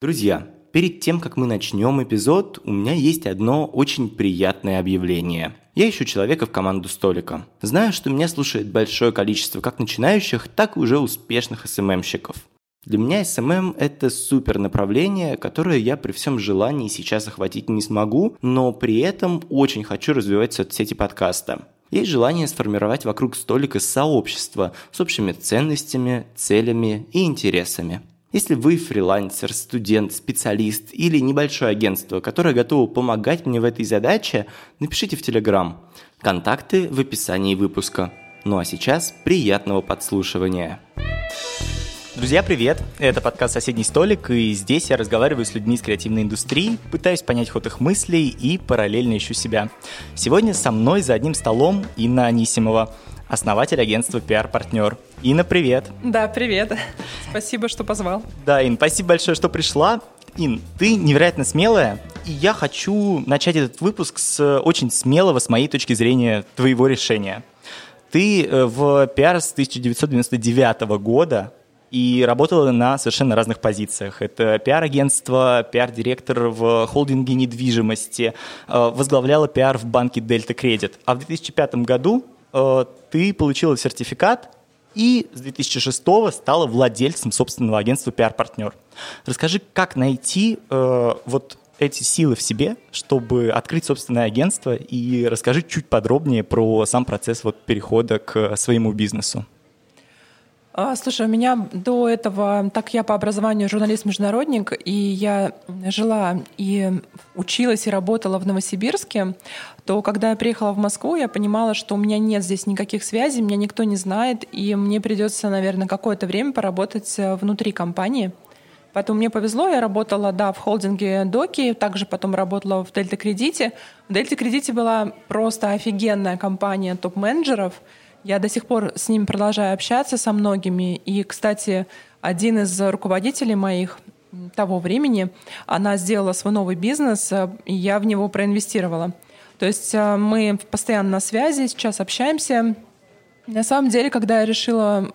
Друзья, перед тем, как мы начнем эпизод, у меня есть одно очень приятное объявление. Я ищу человека в команду столика. Знаю, что меня слушает большое количество как начинающих, так и уже успешных SMM щиков. Для меня SMM – это супер направление, которое я при всем желании сейчас охватить не смогу, но при этом очень хочу развивать соцсети подкаста. Есть желание сформировать вокруг столика сообщество с общими ценностями, целями и интересами. Если вы фрилансер, студент, специалист или небольшое агентство, которое готово помогать мне в этой задаче, напишите в Телеграм. Контакты в описании выпуска. Ну а сейчас приятного подслушивания. Друзья, привет! Это подкаст «Соседний столик», и здесь я разговариваю с людьми из креативной индустрии, пытаюсь понять ход их мыслей и параллельно ищу себя. Сегодня со мной за одним столом Инна Анисимова – основатель агентства «Пиар-партнер». Инна, привет. Да, привет. Спасибо, что позвал. Да, Ин, спасибо большое, что пришла. Ин, ты невероятно смелая, и я хочу начать этот выпуск с очень смелого, с моей точки зрения, твоего решения. Ты э, в пиар с 1999 года и работала на совершенно разных позициях. Это пиар-агентство, пиар-директор в холдинге недвижимости, э, возглавляла пиар в банке Дельта Кредит. А в 2005 году Э, ты получила сертификат и с 2006 стала владельцем собственного агентства PR-партнер. Расскажи, как найти э, вот эти силы в себе, чтобы открыть собственное агентство, и расскажи чуть подробнее про сам процесс вот перехода к своему бизнесу. А, слушай, у меня до этого, так я по образованию журналист-международник, и я жила и училась и работала в Новосибирске, то когда я приехала в Москву, я понимала, что у меня нет здесь никаких связей, меня никто не знает, и мне придется, наверное, какое-то время поработать э, внутри компании. Поэтому мне повезло, я работала, да, в холдинге Доки, также потом работала в Дельта Кредите. В Дельта Кредите была просто офигенная компания топ-менеджеров — я до сих пор с ним продолжаю общаться со многими. И, кстати, один из руководителей моих того времени, она сделала свой новый бизнес, э, и я в него проинвестировала. То есть э, мы постоянно на связи, сейчас общаемся. На самом деле, когда я решила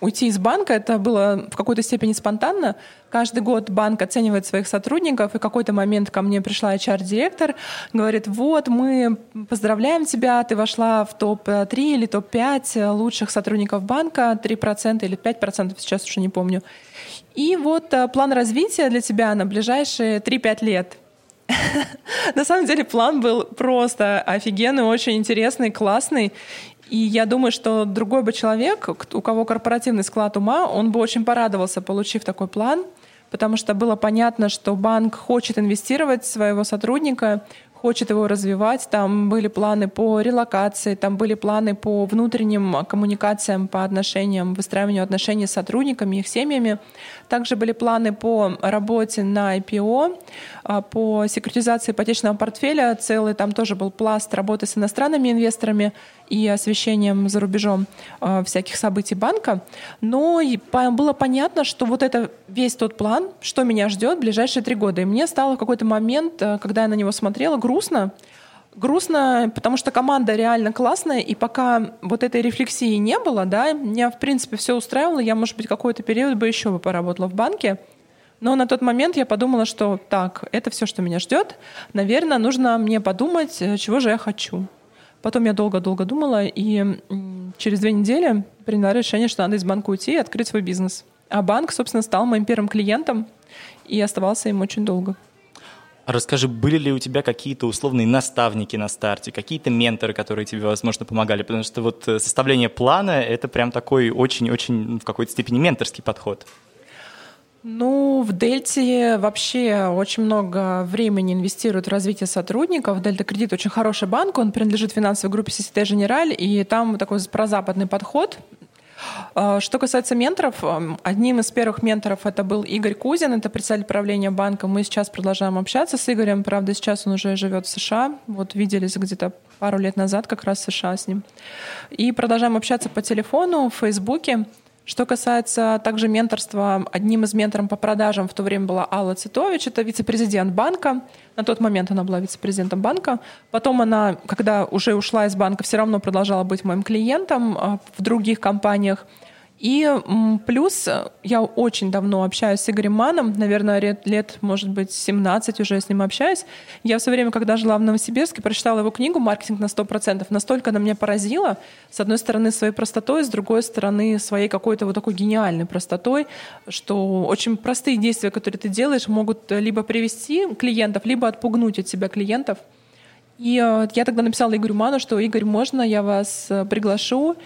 уйти из банка, это было в какой-то степени спонтанно. Каждый год банк оценивает своих сотрудников, и какой-то момент ко мне пришла HR-директор, говорит, вот, мы поздравляем тебя, ты вошла в топ-3 или топ-5 лучших сотрудников банка, 3% или 5%, сейчас уже не помню. И вот э, план развития для тебя на ближайшие 3-5 лет. На самом деле план был просто офигенный, очень интересный, классный. И я думаю, что другой бы человек, у кого корпоративный склад ума, он бы очень порадовался, получив такой план, потому что было понятно, что банк хочет инвестировать в своего сотрудника, хочет его развивать. Там были планы по релокации, там были планы по внутренним коммуникациям, по отношениям, выстраиванию отношений с сотрудниками, их семьями. Также были планы по работе на IPO, а, по секретизации ипотечного портфеля. Целый там тоже был пласт работы с иностранными инвесторами и освещением за рубежом э, всяких событий банка. Но было понятно, что вот это весь тот план, что меня ждет в ближайшие три года. И мне стало в какой-то момент, э, когда я на него смотрела, грустно. Грустно, потому что команда реально классная, и пока вот этой рефлексии не было, да, меня, в принципе, все устраивало, я, может быть, какой-то период бы еще бы поработала в банке, но на тот момент я подумала, что так, это все, что меня ждет. Наверное, нужно мне подумать, э, чего же я хочу. Потом я долго-долго думала, и через две недели приняла решение, что надо из банка уйти и открыть свой бизнес. А банк, собственно, стал моим первым клиентом и оставался им очень долго. Расскажи, были ли у тебя какие-то условные наставники на старте, какие-то менторы, которые тебе, возможно, помогали? Потому что вот э, составление плана — это прям такой очень-очень в какой-то степени менторский подход. Ну, в Дельте вообще очень много времени инвестируют в развитие сотрудников. Дельта Кредит очень хороший банк, он принадлежит финансовой группе Societe Generale, и там такой прозападный подход. А, что касается менторов, одним из первых менторов это был Игорь Кузин, это председатель правления банка. Мы сейчас продолжаем общаться с Игорем, правда, сейчас он уже живет в США. Вот виделись где-то пару лет назад как раз в США с ним. И продолжаем общаться по телефону, в Фейсбуке. Что касается также менторства, одним из менторов по продажам в то время была Алла Цитович, это вице-президент банка. На тот момент она была вице-президентом банка. Потом она, когда уже ушла из банка, все равно продолжала быть моим клиентом а, в других компаниях. И плюс э, я очень давно общаюсь с Игорем Маном, наверное, лет, лет, может быть, 17 уже с ним общаюсь. Я все время, когда жила в Новосибирске, прочитала его книгу «Маркетинг на 100%». Настолько она меня поразила, с одной стороны, своей простотой, с другой стороны, своей какой-то вот такой гениальной простотой, что очень простые действия, которые ты делаешь, могут либо привести клиентов, либо отпугнуть от себя клиентов. И э, я тогда написала Игорю Ману, что «Игорь, можно я вас э, приглашу?»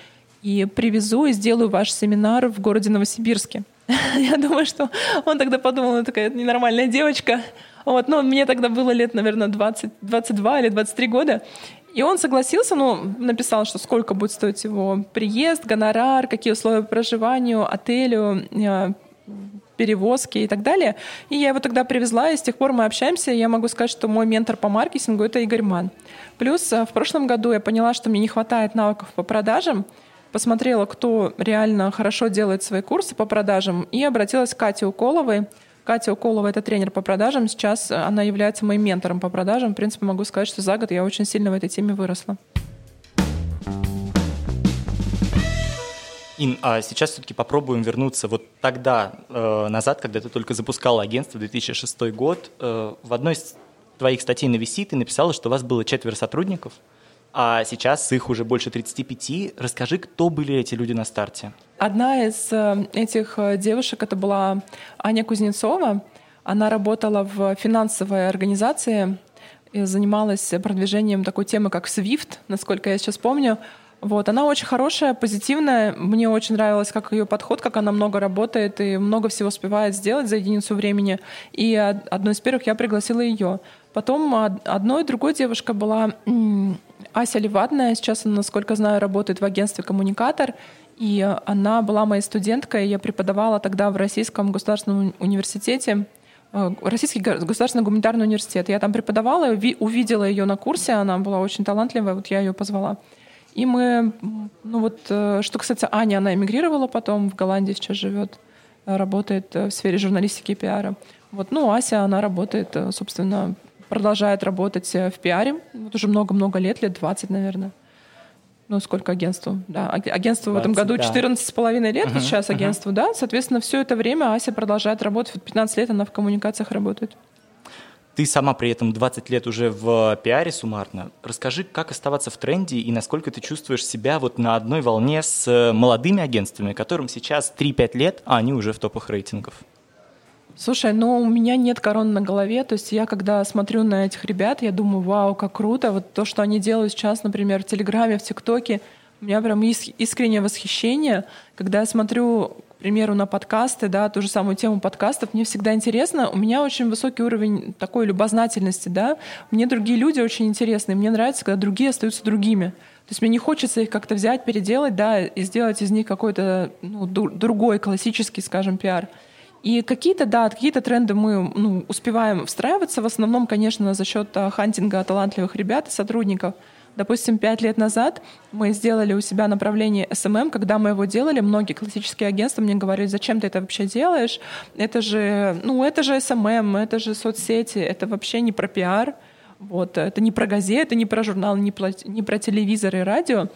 И привезу и сделаю ваш семинар в городе Новосибирске. Я думаю, что он тогда подумал, это такая ненормальная девочка. Вот, но мне тогда было лет, наверное, 20, 22 или 23 года. И он согласился, ну, написал, что сколько будет стоить его приезд, гонорар, какие условия по проживанию, отелю, э, перевозки и так далее. И я его тогда привезла, и с тех пор мы общаемся. И я могу сказать, что мой ментор по маркетингу — это Игорь Ман. Плюс э, в прошлом году я поняла, что мне не хватает навыков по продажам, посмотрела, кто реально хорошо делает свои курсы по продажам, и обратилась к Кате Уколовой. Катя Уколова — это тренер по продажам. Сейчас она является моим ментором по продажам. В принципе, могу сказать, что за год я очень сильно в этой теме выросла. Ин, а сейчас все-таки попробуем вернуться вот тогда э, назад, когда ты только запускала агентство, 2006 год. Э, в одной из твоих статей на VC ты написала, что у вас было четверо сотрудников — а сейчас их уже больше 35. Расскажи, кто были эти люди на старте? Одна из э, этих э, девушек это была Аня Кузнецова. Она работала в финансовой организации занималась продвижением такой темы, как SWIFT, насколько я сейчас помню. Вот, она очень хорошая, позитивная. Мне очень нравилось, как ее подход, как она много работает и много всего успевает сделать за единицу времени. И одной из первых я пригласила ее. Потом одной другой девушка была Ася Левадная. Сейчас она, насколько знаю, работает в агентстве «Коммуникатор». И она была моей студенткой. Я преподавала тогда в Российском государственном университете э, Российский государственный гуманитарный университет. Я там преподавала, увидела ее на курсе, она была очень талантливая, вот я ее позвала. И мы, ну вот, э, что касается Ани, она эмигрировала потом в Голландии, сейчас живет, работает в сфере журналистики и пиара. Вот, ну, Ася, она работает, э, собственно, продолжает работать э, в пиаре. Вот уже много-много лет, лет 20, наверное. Ну, сколько агентству? Да, агентство 20, в этом году да. 14 с половиной лет, uh-huh, сейчас агентству, uh-huh. да. Соответственно, все это время Ася продолжает работать. Вот 15 лет она в коммуникациях работает. Ты сама при этом 20 лет уже в пиаре суммарно. Расскажи, как оставаться в тренде и насколько ты чувствуешь себя вот на одной волне с э, молодыми агентствами, которым сейчас 3-5 лет, а они уже в топах рейтингов. Слушай, ну у меня нет корон на голове, то есть я когда смотрю на этих ребят, я думаю, вау, как круто, вот то, что они делают сейчас, например, в Телеграме, в ТикТоке, у меня прям искреннее восхищение, когда я смотрю, примеру, на подкасты, да, ту же самую тему подкастов, мне всегда интересно, у меня очень высокий уровень такой любознательности, да, мне другие люди очень интересны, мне нравится, когда другие остаются другими. То есть мне не хочется их как-то взять, переделать, да, и сделать из них какой-то ну, другой классический, скажем, пиар. И какие-то, да, какие-то тренды мы ну, успеваем встраиваться, в основном, конечно, за счет а, хантинга талантливых ребят и сотрудников. Допустим, пять лет назад мы сделали у себя направление SMM. Когда мы его делали, многие классические агентства мне говорили, зачем ты это вообще делаешь? Это же, ну, это же SMM, это же соцсети, это вообще не про пиар. Вот, это не про газеты, не про журнал, не про, не про телевизор и радио.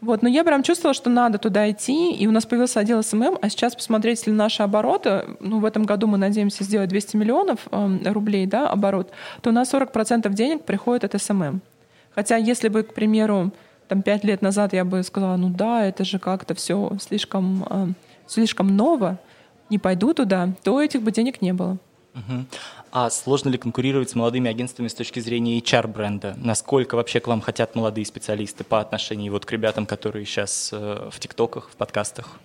Вот, но я прям чувствовала, что надо туда идти, и у нас появился отдел SMM, а сейчас посмотреть, если наши обороты, ну, в этом году мы надеемся сделать 200 миллионов э, рублей, да, оборот, то у нас 40% денег приходит от SMM. Хотя, если бы, к примеру, там, пять лет назад я бы сказала, ну да, это же как-то все слишком, э, слишком ново, не пойду туда, то этих бы денег не было. Угу. А сложно ли конкурировать с молодыми агентствами с точки зрения HR-бренда? Насколько вообще к вам хотят молодые специалисты по отношению вот к ребятам, которые сейчас э, в ТикТоках, в подкастах?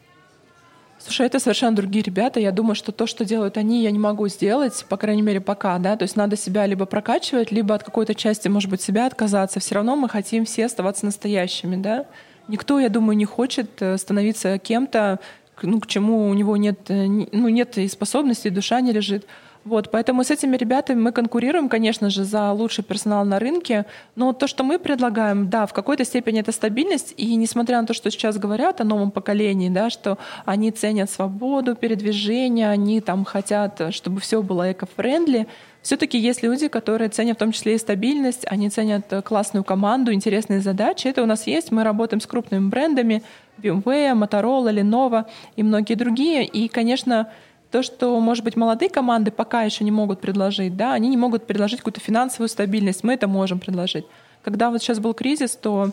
Слушай, это совершенно другие ребята. Я думаю, что то, что делают они, я не могу сделать, по крайней мере, пока, да. То есть надо себя либо прокачивать, либо от какой-то части, может быть, себя отказаться. Все равно мы хотим все оставаться настоящими, да. Никто, я думаю, не хочет э, становиться кем-то, ну, к чему у него нет, э, ну, нет и способностей, душа не лежит. Вот, поэтому с этими ребятами мы конкурируем, конечно же, за лучший персонал на рынке. Но то, что мы предлагаем, да, в какой-то степени это стабильность. И несмотря на то, что сейчас говорят о новом поколении, да, что они ценят свободу передвижения, они там хотят, чтобы все было эко-френдли, все-таки есть люди, которые ценят в том числе и стабильность, они ценят классную команду, интересные задачи. Это у нас есть. Мы работаем с крупными брендами, BMW, Motorola, Lenovo и многие другие. И, конечно, то, что, может быть, молодые команды пока еще не могут предложить, да, они не могут предложить какую-то финансовую стабильность, мы это можем предложить. Когда вот сейчас был кризис, то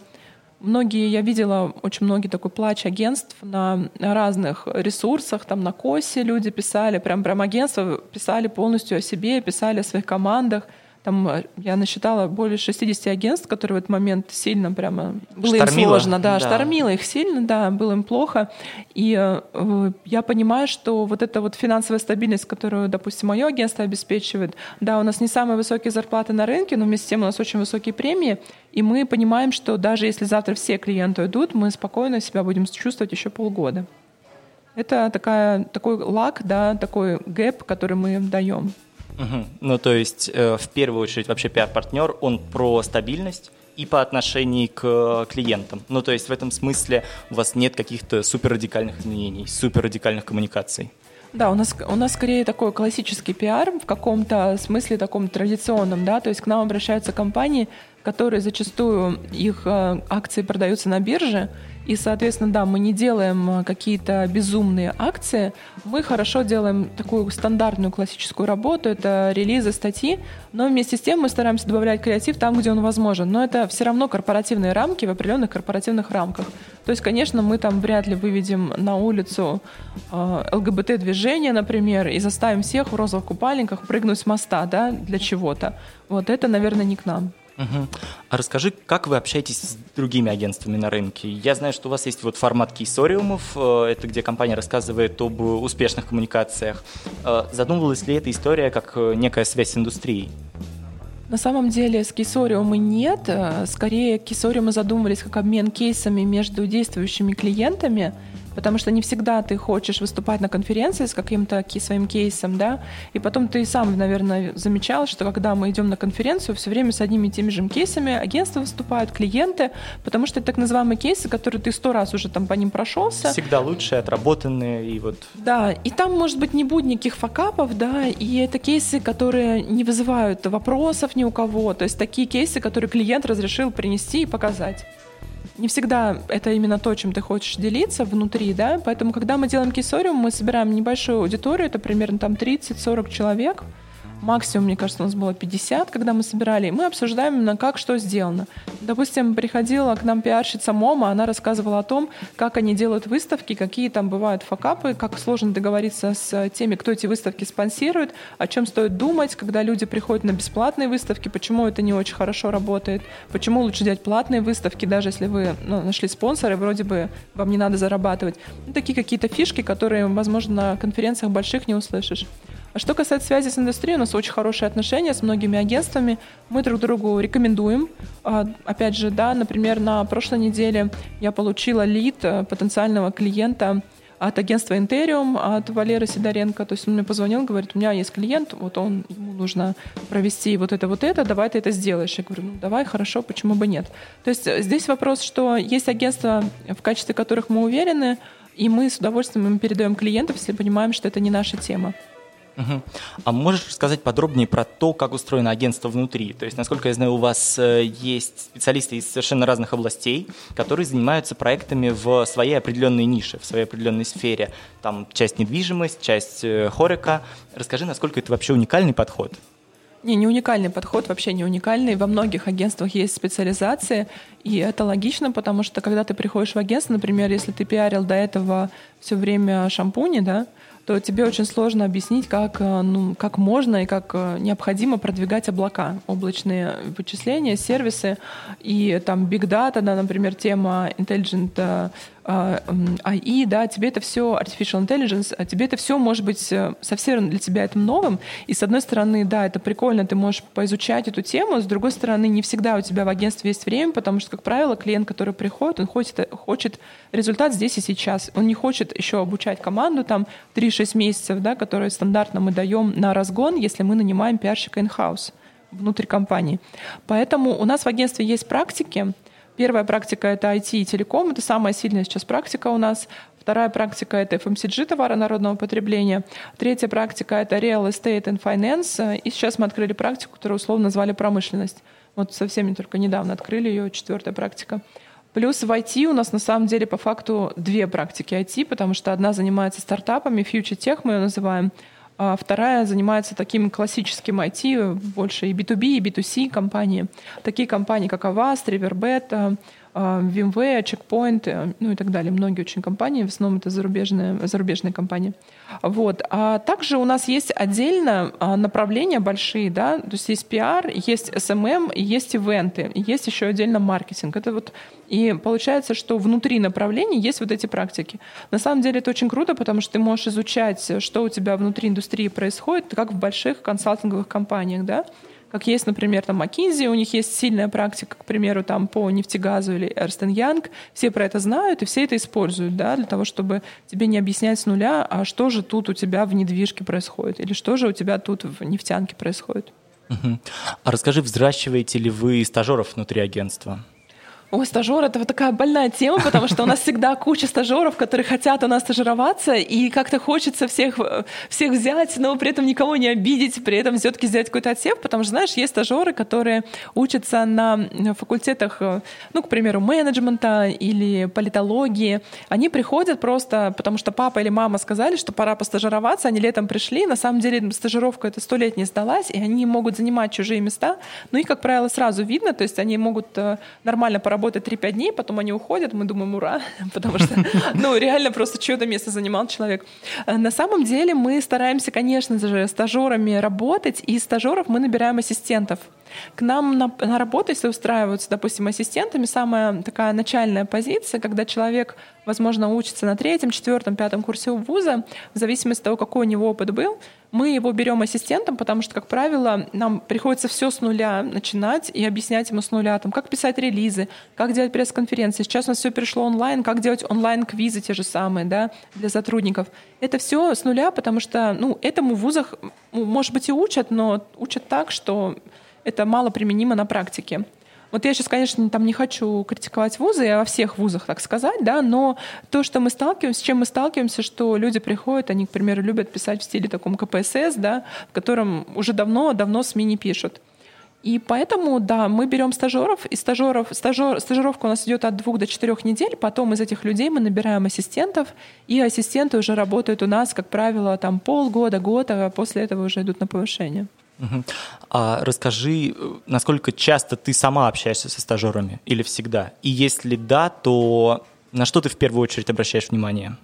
многие, я видела очень многие такой плач агентств на разных ресурсах, там на КОСе люди писали, прям, прям агентства писали полностью о себе, писали о своих командах — там э, я насчитала более 60 агентств, которые в этот момент сильно прямо было штормило. им сложно, да, да, штормило их сильно, да, было им плохо. И э, я понимаю, что вот эта вот финансовая стабильность, которую, допустим, мое агентство обеспечивает, да, у нас не самые высокие зарплаты на рынке, но вместе с тем у нас очень высокие премии, и мы понимаем, что даже если завтра все клиенты уйдут, мы спокойно себя будем чувствовать еще полгода. Это такая, такой лак, да, такой гэп, который мы даем. Угу. Ну, то есть, э, в первую очередь, вообще пиар-партнер, он про стабильность и по отношению к клиентам. Ну, то есть, в этом смысле у вас нет каких-то суперрадикальных изменений, суперрадикальных коммуникаций. Да, у нас, у нас скорее такой классический пиар в каком-то смысле таком традиционном, да, то есть к нам обращаются компании, которые зачастую их э, акции продаются на бирже, и, соответственно, да, мы не делаем э, какие-то безумные акции, мы хорошо делаем такую стандартную классическую работу, это релизы, статьи, но вместе с тем мы стараемся добавлять креатив там, где он возможен. Но это все равно корпоративные рамки в определенных корпоративных рамках. То есть, конечно, мы там вряд ли выведем на улицу э, ЛГБТ-движение, например, и заставим всех в розовых купальниках прыгнуть с моста да, для чего-то. Вот это, наверное, не к нам. Угу. А расскажи, как вы общаетесь с другими агентствами на рынке? Я знаю, что у вас есть вот формат кейсориумов, э, это где компания рассказывает об успешных коммуникациях. Э, задумывалась ли эта история как э, некая связь с индустрией? На самом деле с кейсориумы нет. Скорее, кейсориумы задумывались как обмен кейсами между действующими клиентами – потому что не всегда ты хочешь выступать на конференции с каким-то своим кейсом, да, и потом ты сам, наверное, замечал, что когда мы идем на конференцию, все время с одними и теми же кейсами агентства выступают, клиенты, потому что это так называемые кейсы, которые ты сто раз уже там по ним прошелся. Всегда лучшие, отработанные и вот. Да, и там, может быть, не будет никаких факапов, да, и это кейсы, которые не вызывают вопросов ни у кого, то есть такие кейсы, которые клиент разрешил принести и показать не всегда это именно то, чем ты хочешь делиться внутри, да, поэтому, когда мы делаем кисориум, мы собираем небольшую аудиторию, это примерно там 30-40 человек, максимум, мне кажется, у нас было 50, когда мы собирали, и мы обсуждаем именно как что сделано. Допустим, приходила к нам пиарщица Мома, она рассказывала о том, как они делают выставки, какие там бывают факапы, как сложно договориться с теми, кто эти выставки спонсирует, о чем стоит думать, когда люди приходят на бесплатные выставки, почему это не очень хорошо работает, почему лучше делать платные выставки, даже если вы ну, нашли спонсора, вроде бы вам не надо зарабатывать. Ну, такие какие-то фишки, которые, возможно, на конференциях больших не услышишь. А что касается связи с индустрией, у нас очень хорошие отношения с многими агентствами. Мы друг другу рекомендуем. А, опять же, да, например, на прошлой неделе я получила лид э, потенциального клиента от агентства Интериум, от Валеры Сидоренко. То есть он мне позвонил, говорит, у меня есть клиент, вот он, ему нужно провести вот это, вот это, давай ты это сделаешь. Я говорю, ну давай, хорошо, почему бы нет. То есть э, здесь вопрос, что есть агентства, в качестве которых мы уверены, и мы с удовольствием им передаем клиентов, если понимаем, что это не наша тема. А можешь рассказать подробнее про то, как устроено агентство внутри? То есть, насколько я знаю, у вас э, есть специалисты из совершенно разных областей, которые занимаются проектами в своей определенной нише, в своей определенной сфере. Там часть недвижимость, часть э, хорика. Расскажи, насколько это вообще уникальный подход? Не, не уникальный подход, вообще не уникальный. Во многих агентствах есть специализации, и это логично, потому что когда ты приходишь в агентство, например, если ты пиарил до этого все время шампуни, да, то тебе очень сложно объяснить, как, э, ну, как можно и как э, необходимо продвигать облака, облачные вычисления, сервисы и там big data, да, например, тема intelligent э, AI, да, тебе это все, artificial intelligence, а тебе это все может быть совсем для тебя это новым. И с одной стороны, да, это прикольно, ты можешь поизучать эту тему, с другой стороны, не всегда у тебя в агентстве есть время, потому что, как правило, клиент, который приходит, он хочет, хочет результат здесь и сейчас. Он не хочет еще обучать команду там 3-6 месяцев, да, которые стандартно мы даем на разгон, если мы нанимаем пиарщика in-house внутри компании. Поэтому у нас в агентстве есть практики, Первая практика — это IT и телеком. Это самая сильная сейчас практика у нас. Вторая практика — это FMCG, товары народного потребления. Третья практика — это Real Estate and Finance. И сейчас мы открыли практику, которую условно назвали промышленность. Вот совсем только недавно открыли ее, четвертая практика. Плюс в IT у нас на самом деле по факту две практики IT, потому что одна занимается стартапами, Future Tech мы ее называем, а вторая занимается таким классическим IT, больше и B2B, и B2C компании. Такие компании, как Avast, Riverbed, VMware, Checkpoint, ну и так далее. Многие очень компании, в основном это зарубежные, зарубежные компании. Вот. А также у нас есть отдельно а, направления большие, да, то есть есть PR, есть SMM, есть ивенты, есть еще отдельно маркетинг. Это вот и получается, что внутри направлений есть вот эти практики. На самом деле это очень круто, потому что ты можешь изучать, что у тебя внутри индустрии происходит, как в больших консалтинговых компаниях, да, как есть, например, там McKinsey, у них есть сильная практика, к примеру, там по нефтегазу или Эрстен Янг, все про это знают и все это используют, да, для того, чтобы тебе не объяснять с нуля, а что же тут у тебя в недвижке происходит, или что же у тебя тут в нефтянке происходит. А расскажи, взращиваете ли вы стажеров внутри агентства? Ой, стажер — это вот такая больная тема, потому что у нас всегда куча стажеров, которые хотят у нас стажироваться, и как-то хочется всех, всех взять, но при этом никого не обидеть, при этом все-таки сделать какой-то отсев, потому что, знаешь, есть стажеры, которые учатся на факультетах, ну, к примеру, менеджмента или политологии. Они приходят просто, потому что папа или мама сказали, что пора постажироваться, они летом пришли, на самом деле стажировка эта сто лет не сдалась, и они могут занимать чужие места, ну и, как правило, сразу видно, то есть они могут э, нормально поработать работают 3-5 дней, потом они уходят, мы думаем, ура, потому что, ну, реально просто чудо место занимал человек. Э, на самом деле мы стараемся, конечно же, стажерами работать, и стажеров мы набираем ассистентов. К нам на, на работу, если устраиваются, допустим, ассистентами, самая такая начальная позиция, когда человек, возможно, учится на третьем, четвертом, пятом курсе вуза, в зависимости от того, какой у него опыт был, мы его берем ассистентом, потому что, как правило, нам приходится все с нуля начинать и объяснять ему с нуля, там, как писать релизы, как делать пресс-конференции. Сейчас у нас все перешло онлайн, как делать онлайн-квизы те же самые да, для сотрудников. Это все с нуля, потому что ну, этому в вузах, может быть, и учат, но учат так, что это мало применимо на практике. Вот я сейчас, конечно, там не хочу критиковать вузы, я во всех вузах, так сказать, да, но то, что мы сталкиваемся, с чем мы сталкиваемся, что люди приходят, они, к примеру, любят писать в стиле таком КПСС, да, в котором уже давно-давно СМИ не пишут. И поэтому, да, мы берем стажеров, и стажеров, стажер, стажировка у нас идет от двух до четырех недель, потом из этих людей мы набираем ассистентов, и ассистенты уже работают у нас, как правило, там полгода, год, а после этого уже идут на повышение. А расскажи, насколько часто ты сама общаешься со стажерами или всегда? И если да, то на что ты в первую очередь обращаешь внимание?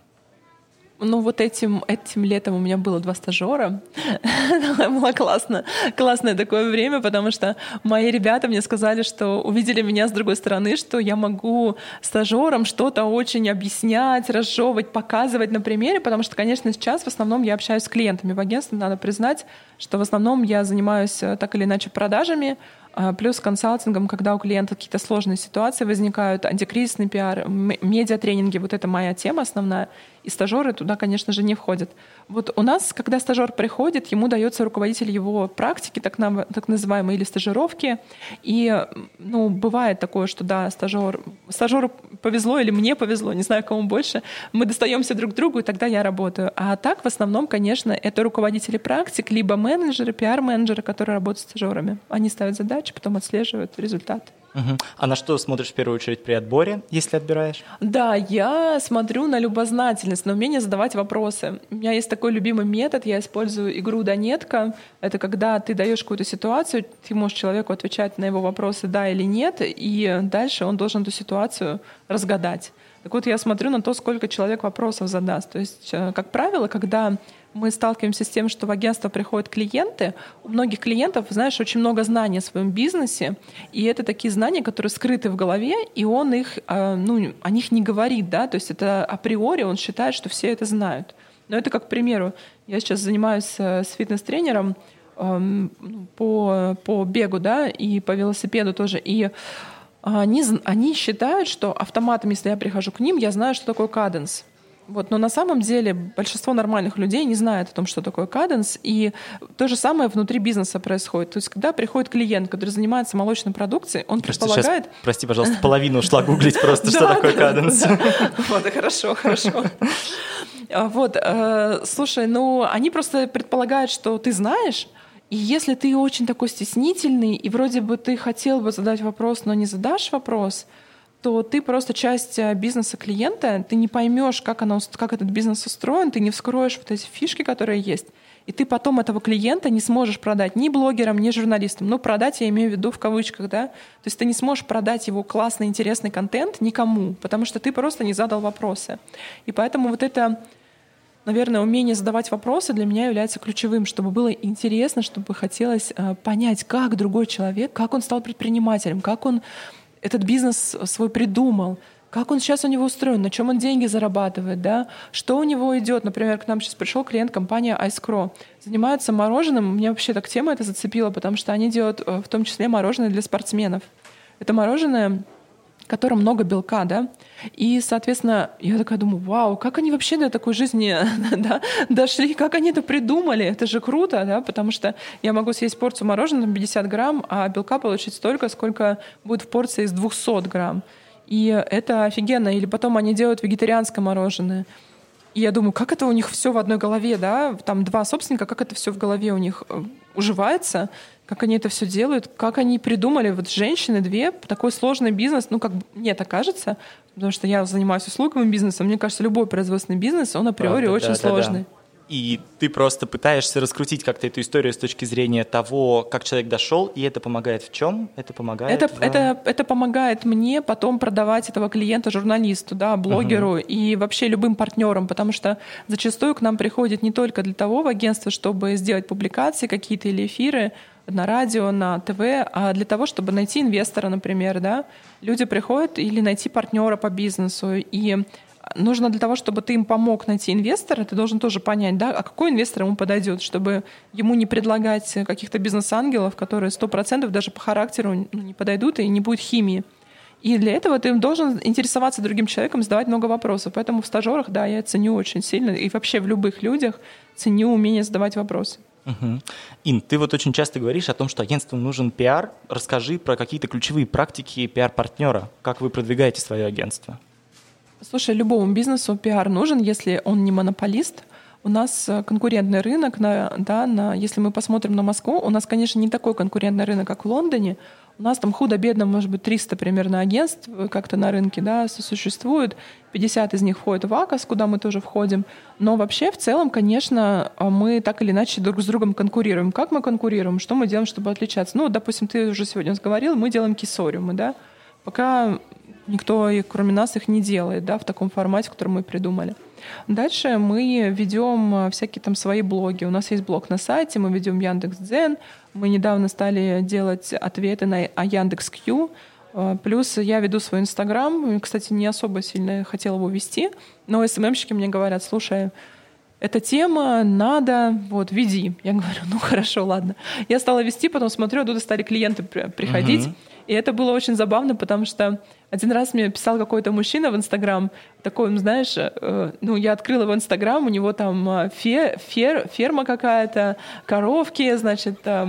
Ну, вот этим, этим летом у меня было два стажера. было классно. Классное такое время, потому что мои ребята мне сказали, что увидели меня с другой стороны, что я могу стажерам что-то очень объяснять, разжевывать, показывать на примере, потому что, конечно, сейчас в основном я общаюсь с клиентами в агентстве, надо признать, что в основном я занимаюсь э, так или иначе продажами, а, плюс консалтингом, когда у клиента какие-то сложные ситуации возникают, антикризисный пиар, медиатренинги, вот это моя тема основная. И стажеры туда, конечно же, не входят. Вот у нас, когда стажер приходит, ему дается руководитель его практики, так, на, так называемые, или стажировки. И ну, бывает такое, что да, стажер, стажеру повезло или мне повезло, не знаю, кому больше, мы достаемся друг другу, и тогда я работаю. А так, в основном, конечно, это руководители практик, либо менеджеры, пиар-менеджеры, которые работают с стажерами. Они ставят задачи, потом отслеживают результат. Угу. А на что смотришь в первую очередь при отборе, если отбираешь? Да, я смотрю на любознательность, на умение задавать вопросы. У меня есть такой любимый метод, я использую игру «да-нетка». Это когда ты даешь какую-то ситуацию, ты можешь человеку отвечать на его вопросы «да» или «нет», и дальше он должен эту ситуацию разгадать. Так вот, я смотрю на то, сколько человек вопросов задаст. То есть, э, как правило, когда мы сталкиваемся с тем, что в агентство приходят клиенты. У многих клиентов, знаешь, очень много знаний о своем бизнесе, и это такие знания, которые скрыты в голове, и он их, а, ну, о них не говорит, да, то есть это априори он считает, что все это знают. Но это как, к примеру, я сейчас занимаюсь э, с фитнес-тренером эм, по, по бегу, да, и по велосипеду тоже, и они, они считают, что автоматом, если я прихожу к ним, я знаю, что такое каденс. Вот, но на самом деле большинство нормальных людей не знает о том, что такое каденс, и то же самое внутри бизнеса происходит. То есть, когда приходит клиент, который занимается молочной продукцией, он просто предполагает... Сейчас, прости, пожалуйста, половину ушла гуглить просто, что такое каденс. Вот, хорошо, хорошо. А, вот, э, слушай, ну, они просто предполагают, что ты знаешь, и если ты очень такой стеснительный, и вроде бы ты хотел бы задать вопрос, но не задашь вопрос, то ты просто часть э, бизнеса клиента, ты не поймешь, как, оно, как этот бизнес устроен, ты не вскроешь вот эти фишки, которые есть. И ты потом этого клиента не сможешь продать ни блогерам, ни журналистам. Ну, продать я имею в виду в кавычках, да. То есть ты не сможешь продать его классный, интересный контент никому, потому что ты просто не задал вопросы. И поэтому вот это наверное, умение задавать вопросы для меня является ключевым, чтобы было интересно, чтобы хотелось э, понять, как другой человек, как он стал предпринимателем, как он этот бизнес свой придумал, как он сейчас у него устроен, на чем он деньги зарабатывает, да, что у него идет. Например, к нам сейчас пришел клиент компания Ice Занимаются мороженым. Меня вообще так тема это зацепила, потому что они делают э, в том числе мороженое для спортсменов. Это мороженое котором много белка, да. И, соответственно, я такая думаю, вау, как они вообще до такой жизни да, дошли, как они это придумали, это же круто, да, потому что я могу съесть порцию мороженого 50 грамм, а белка получить столько, сколько будет в порции из 200 грамм. И это офигенно. Или потом они делают вегетарианское мороженое. И я думаю, как это у них все в одной голове, да? Там два собственника, как это все в голове у них э, уживается, как они это все делают, как они придумали, вот женщины две, такой сложный бизнес, ну, как мне так кажется, потому что я занимаюсь услуговым бизнесом, мне кажется, любой производственный бизнес, он априори Правда, очень да, сложный. Да, да и ты просто пытаешься раскрутить как-то эту историю с точки зрения того, как человек дошел, и это помогает в чем? Это помогает. Это, в... это, это помогает мне потом продавать этого клиента журналисту, да, блогеру угу. и вообще любым партнерам, потому что зачастую к нам приходит не только для того в агентство, чтобы сделать публикации какие-то или эфиры на радио, на ТВ, а для того, чтобы найти инвестора, например, да, люди приходят или найти партнера по бизнесу и нужно для того, чтобы ты им помог найти инвестора, ты должен тоже понять, да, а какой инвестор ему подойдет, чтобы ему не предлагать каких-то бизнес-ангелов, которые сто процентов даже по характеру ну, не подойдут и не будет химии. И для этого ты должен интересоваться другим человеком, задавать много вопросов. Поэтому в стажерах, да, я ценю очень сильно, и вообще в любых людях ценю умение задавать вопросы. Угу. Ин, ты вот очень часто говоришь о том, что агентству нужен пиар. Расскажи про какие-то ключевые практики пиар-партнера. Как вы продвигаете свое агентство? Слушай, любому бизнесу пиар нужен, если он не монополист. У нас э, конкурентный рынок, на, да, на, если мы посмотрим на Москву, у нас, конечно, не такой конкурентный рынок, как в Лондоне. У нас там худо-бедно, может быть, 300 примерно агентств э, как-то на рынке да, существует. 50 из них входят в АКОС, куда мы тоже входим. Но вообще, в целом, конечно, э, мы так или иначе друг с другом конкурируем. Как мы конкурируем? Что мы делаем, чтобы отличаться? Ну, допустим, ты уже сегодня говорил, мы делаем кисориумы, да? Пока никто, кроме нас, их не делает да, в таком формате, который мы придумали. Дальше мы ведем э, всякие там свои блоги. У нас есть блог на сайте, мы ведем Яндекс.Дзен. Мы недавно стали делать ответы на Яндекс.Кью. Э, плюс я веду свой Инстаграм. Кстати, не особо сильно хотела его вести, но СММщики мне говорят, слушай, эта тема, надо, вот, веди. Я говорю, ну хорошо, ладно. Я стала вести, потом смотрю, оттуда стали клиенты приходить. Uh-huh. И это было очень забавно, потому что один раз мне писал какой-то мужчина в Инстаграм, такой, знаешь, э, ну, я открыла его Инстаграм, у него там э, фе, фер, ферма какая-то, коровки, значит, э,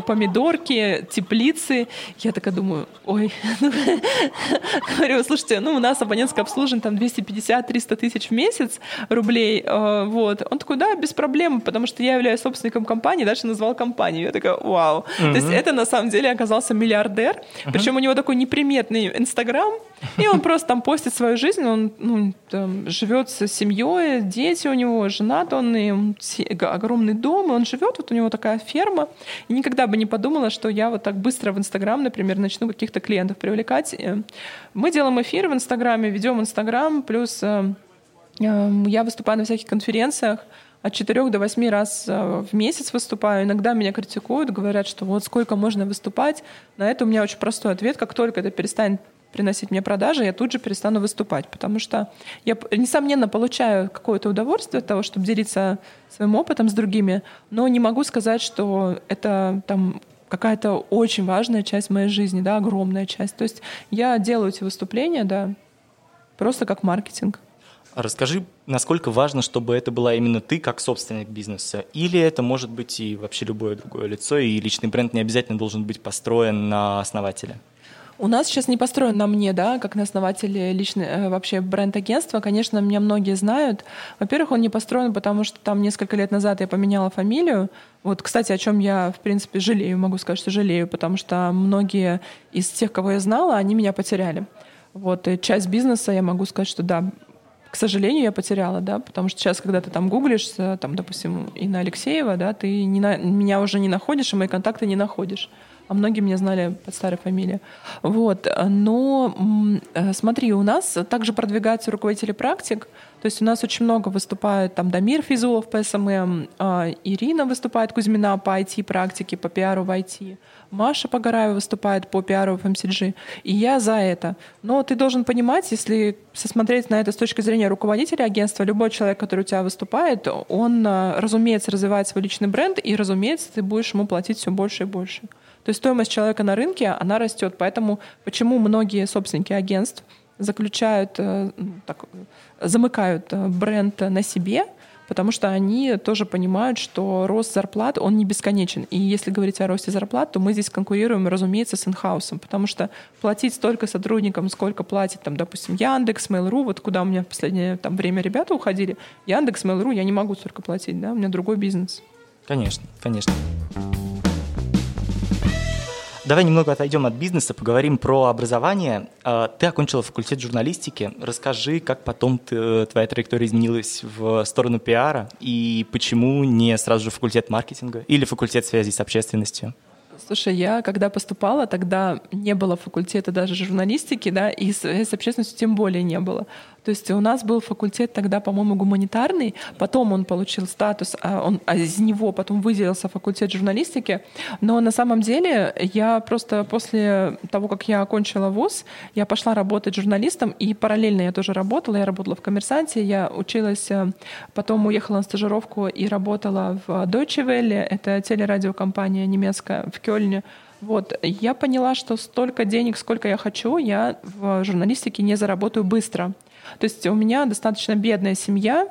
помидорки, теплицы. Я такая думаю, ой, говорю, слушайте, ну у нас абонентское обслуживание там 250-300 тысяч в месяц рублей, э, вот. Он такой, да, без проблем, потому что я являюсь собственником компании, дальше назвал компанию. Я такая, вау. То есть это на самом деле оказался миллиардер, причем у него такой неприметный Инстаграм, и он просто там постит свою жизнь, он ну, там, живет с семьей, дети у него, женат он, и огромный дом, и он живет, вот у него такая ферма. И никогда бы не подумала, что я вот так быстро в Инстаграм, например, начну каких-то клиентов привлекать. Мы делаем эфир в Инстаграме, ведем Инстаграм, плюс э, э, я выступаю на всяких конференциях, от 4 до 8 раз э, в месяц выступаю. Иногда меня критикуют, говорят, что вот сколько можно выступать. На это у меня очень простой ответ. Как только это перестанет приносить мне продажи, я тут же перестану выступать, потому что я, несомненно, получаю какое-то удовольствие от того, чтобы делиться своим опытом с другими, но не могу сказать, что это там какая-то очень важная часть моей жизни, да, огромная часть. То есть я делаю эти выступления, да, просто как маркетинг. Расскажи, насколько важно, чтобы это была именно ты как собственник бизнеса, или это может быть и вообще любое другое лицо, и личный бренд не обязательно должен быть построен на основателя? У нас сейчас не построен на мне, да, как на основателе личной э, вообще бренд-агентства. Конечно, меня многие знают. Во-первых, он не построен, потому что там несколько лет назад я поменяла фамилию. Вот, кстати, о чем я, в принципе, жалею, могу сказать, что жалею, потому что многие из тех, кого я знала, они меня потеряли. Вот, и часть бизнеса, я могу сказать, что да, к сожалению, я потеряла, да, потому что сейчас, когда ты там гуглишь, там, допустим, Инна Алексеева, да, ты не на, меня уже не находишь, и мои контакты не находишь а многие меня знали под старой фамилией. Вот. Но э, смотри, у нас также продвигаются руководители практик, то есть у нас очень много выступает там Дамир Физулов по SMM, а, Ирина выступает Кузьмина по IT-практике, по пиару в IT, Маша Погораева выступает по пиару в FMCG, и я за это. Но ты должен понимать, если посмотреть на это с точки зрения руководителя агентства, любой человек, который у тебя выступает, он, э, разумеется, развивает свой личный бренд, и, разумеется, ты будешь ему платить все больше и больше. То есть стоимость человека на рынке, она растет. Поэтому почему многие собственники агентств заключают, э, ну, так, замыкают э, бренд на себе, потому что они тоже понимают, что рост зарплат, он не бесконечен. И если говорить о росте зарплат, то мы здесь конкурируем, разумеется, с инхаусом, потому что платить столько сотрудникам, сколько платит, там, допустим, Яндекс, Mail.ru, вот куда у меня в последнее там, время ребята уходили, Яндекс, Mail.ru, я не могу столько платить, да, у меня другой бизнес. Конечно, конечно. Давай немного отойдем от бизнеса, поговорим про образование. А, ты окончила факультет журналистики. Расскажи, как потом ты, твоя траектория изменилась в сторону пиара и почему не сразу же факультет маркетинга или факультет связи с общественностью? Слушай, я когда поступала, тогда не было факультета даже журналистики, да, и с, с общественностью тем более не было. То есть у нас был факультет тогда, по-моему, гуманитарный, потом он получил статус, а, он, а из него потом выделился факультет журналистики. Но на самом деле я просто после того, как я окончила вуз, я пошла работать журналистом, и параллельно я тоже работала. Я работала в «Коммерсанте», я училась, э, потом уехала на стажировку и работала в Deutsche Welle, это телерадиокомпания немецкая в Кёльне. Вот, я поняла, что столько денег, сколько я хочу, я в журналистике не заработаю быстро. То есть у меня достаточно бедная семья,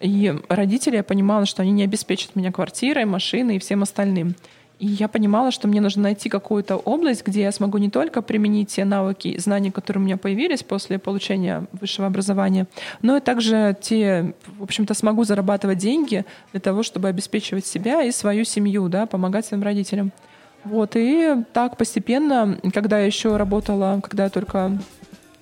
и родители, я понимала, что они не обеспечат меня квартирой, машиной и всем остальным. И я понимала, что мне нужно найти какую-то область, где я смогу не только применить те навыки и знания, которые у меня появились после получения высшего образования, но и также те, в общем-то, смогу зарабатывать деньги для того, чтобы обеспечивать себя и свою семью, да, помогать своим родителям. Вот, и так постепенно, когда я еще работала, когда я только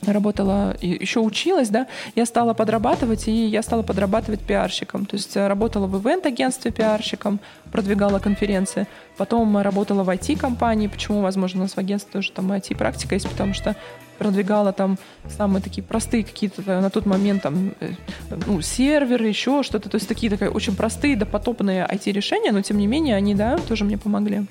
работала, еще училась, да, я стала подрабатывать, и я стала подрабатывать пиарщиком. То есть работала в ивент-агентстве пиарщиком, продвигала конференции. Потом работала в IT-компании. Почему, возможно, у нас в агентстве тоже там IT-практика есть, потому что продвигала там самые такие простые какие-то на тот момент там э, ну, серверы, еще что-то. То есть такие такие очень простые, допотопные IT-решения, но тем не менее они, да, тоже мне помогли.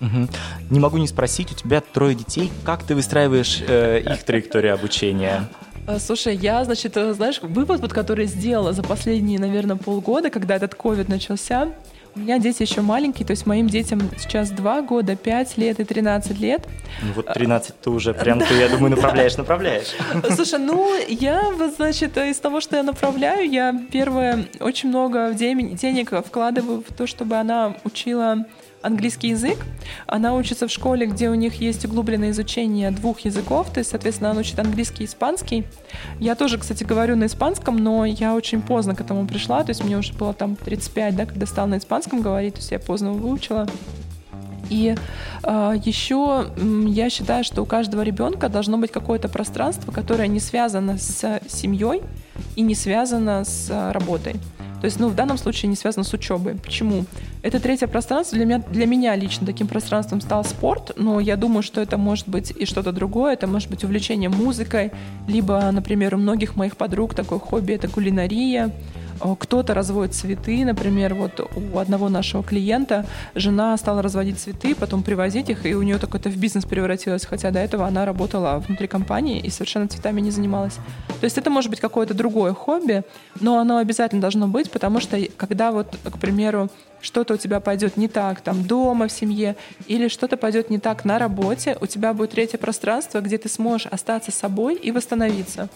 Угу. Не могу не спросить, у тебя трое детей, как ты выстраиваешь э, их траекторию обучения? Э, слушай, я, значит, э, знаешь, вывод, вот, который сделала за последние, наверное, полгода, когда этот ковид начался, у меня дети еще маленькие, то есть моим детям сейчас 2 года, 5 лет и 13 лет. Ну вот 13 ты уже прям, ты, я думаю, направляешь, направляешь. Слушай, ну я, значит, из того, что я направляю, я первое, очень много денег вкладываю в то, чтобы она учила английский язык. Она учится в школе, где у них есть углубленное изучение двух языков, то есть, соответственно, она учит английский и испанский. Я тоже, кстати, говорю на испанском, но я очень поздно к этому пришла, то есть мне уже было там 35, да, когда стала на испанском говорить, то есть я поздно выучила. И э, еще я считаю, что у каждого ребенка должно быть какое-то пространство, которое не связано с семьей и не связано с работой. То есть, ну, в данном случае не связано с учебой. Почему? Это третье пространство для меня, для меня лично таким пространством стал спорт, но я думаю, что это может быть и что-то другое. Это может быть увлечение музыкой, либо, например, у многих моих подруг такое хобби — это кулинария. Э, кто-то разводит цветы, например, вот у одного нашего клиента жена стала разводить цветы, потом привозить их, и у нее такое-то в бизнес превратилось, хотя до этого она работала внутри компании и совершенно цветами не занималась. То есть это может быть какое-то другое хобби, но оно обязательно должно быть, потому что когда вот, к примеру, что-то у тебя пойдет не так там дома, в семье, или что-то пойдет не так на работе, у тебя будет третье пространство, где ты сможешь остаться собой и восстановиться.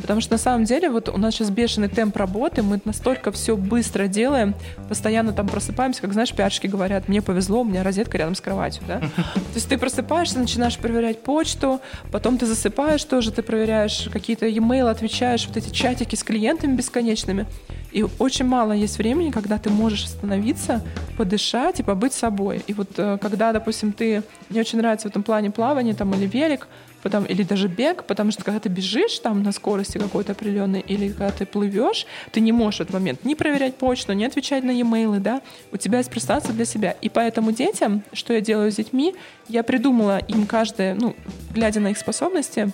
Потому что на самом деле вот у нас сейчас бешеный темп работы, мы настолько все быстро делаем, постоянно там просыпаемся, как знаешь, пиарщики говорят, мне повезло, у меня розетка рядом с кроватью, да. То есть ты просыпаешься, начинаешь проверять почту, потом ты засыпаешь тоже, ты проверяешь какие-то e-mail, отвечаешь, вот эти чатики с клиентами бесконечными. И очень мало есть времени, когда ты можешь остановиться, подышать и побыть собой. И вот э, когда, допустим, ты мне очень нравится в этом плане плавание там или велик, потом, или даже бег, потому что когда ты бежишь там на скорости какой-то определенной, или когда ты плывешь, ты не можешь в этот момент не проверять почту, не отвечать на e-mail, да, у тебя есть пространство для себя. И поэтому детям, что я делаю с детьми, я придумала им каждое, ну, глядя на их способности,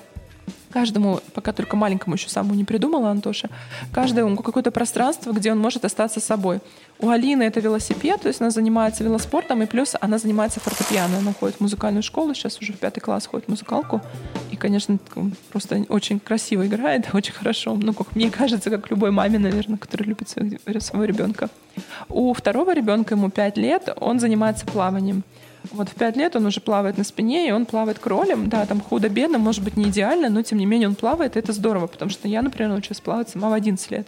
каждому, пока только маленькому еще самому не придумала Антоша, каждому какое-то пространство, где он может остаться собой. У Алины это велосипед, то есть она занимается велоспортом, и плюс она занимается фортепиано. Она ходит в музыкальную школу, сейчас уже в пятый класс ходит в музыкалку. И, конечно, просто очень красиво играет, очень хорошо. Ну, как мне кажется, как любой маме, наверное, которая любит своего ребенка. У второго ребенка, ему пять лет, он занимается плаванием. Вот в пять лет он уже плавает на спине, и он плавает кролем. Да, там худо-бедно, может быть, не идеально, но тем не менее он плавает, и это здорово, потому что я, например, научилась плавать сама в 11 лет.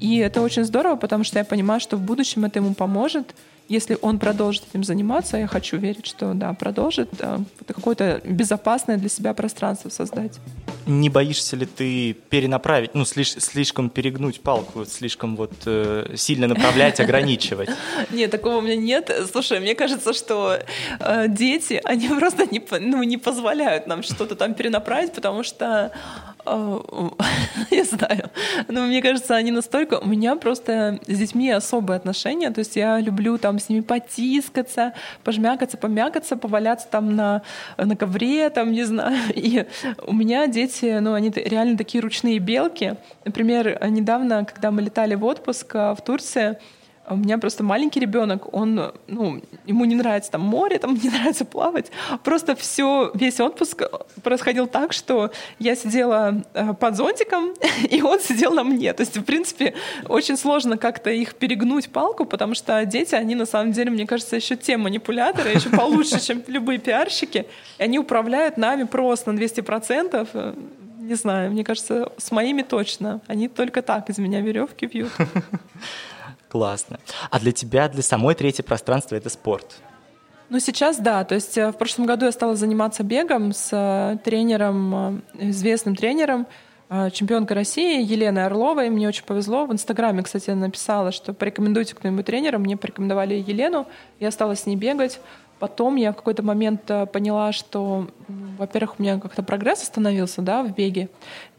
И это очень здорово, потому что я понимаю, что в будущем это ему поможет, если он продолжит этим заниматься, я хочу верить, что да, продолжит, да, это какое-то безопасное для себя пространство создать. Не боишься ли ты перенаправить, ну, слиш, слишком перегнуть палку, слишком вот э, сильно направлять, ограничивать? Нет, такого у меня нет. Слушай, мне кажется, что э, дети, они просто не, ну, не позволяют нам что-то там перенаправить, потому что э, я знаю. Но мне кажется, они настолько... У меня просто с детьми особые отношения. То есть я люблю там с ними потискаться, пожмякаться, помякаться, поваляться там на, на ковре, там, не знаю. И у меня дети, ну, они реально такие ручные белки. Например, недавно, когда мы летали в отпуск а, в Турции, у меня просто маленький ребенок, он, ну, ему не нравится там море, там не нравится плавать. Просто все, весь отпуск происходил так, что я сидела э, под зонтиком, и он сидел на мне. То есть, в принципе, очень сложно как-то их перегнуть палку, потому что дети, они на самом деле, мне кажется, еще те манипуляторы, еще получше, чем любые пиарщики. И они управляют нами просто на 200%. Не знаю, мне кажется, с моими точно. Они только так из меня веревки вьют. Классно. А для тебя, для самой третье пространство это спорт? Ну, сейчас да. То есть э, в прошлом году я стала заниматься бегом с э, тренером, э, известным тренером, чемпионкой России Еленой Орловой. Мне очень повезло. В Инстаграме, кстати, написала, что порекомендуйте кто-нибудь тренера. Мне порекомендовали Елену. Я стала с ней бегать. Потом я в какой-то момент поняла, что, во-первых, у меня как-то прогресс остановился да, в беге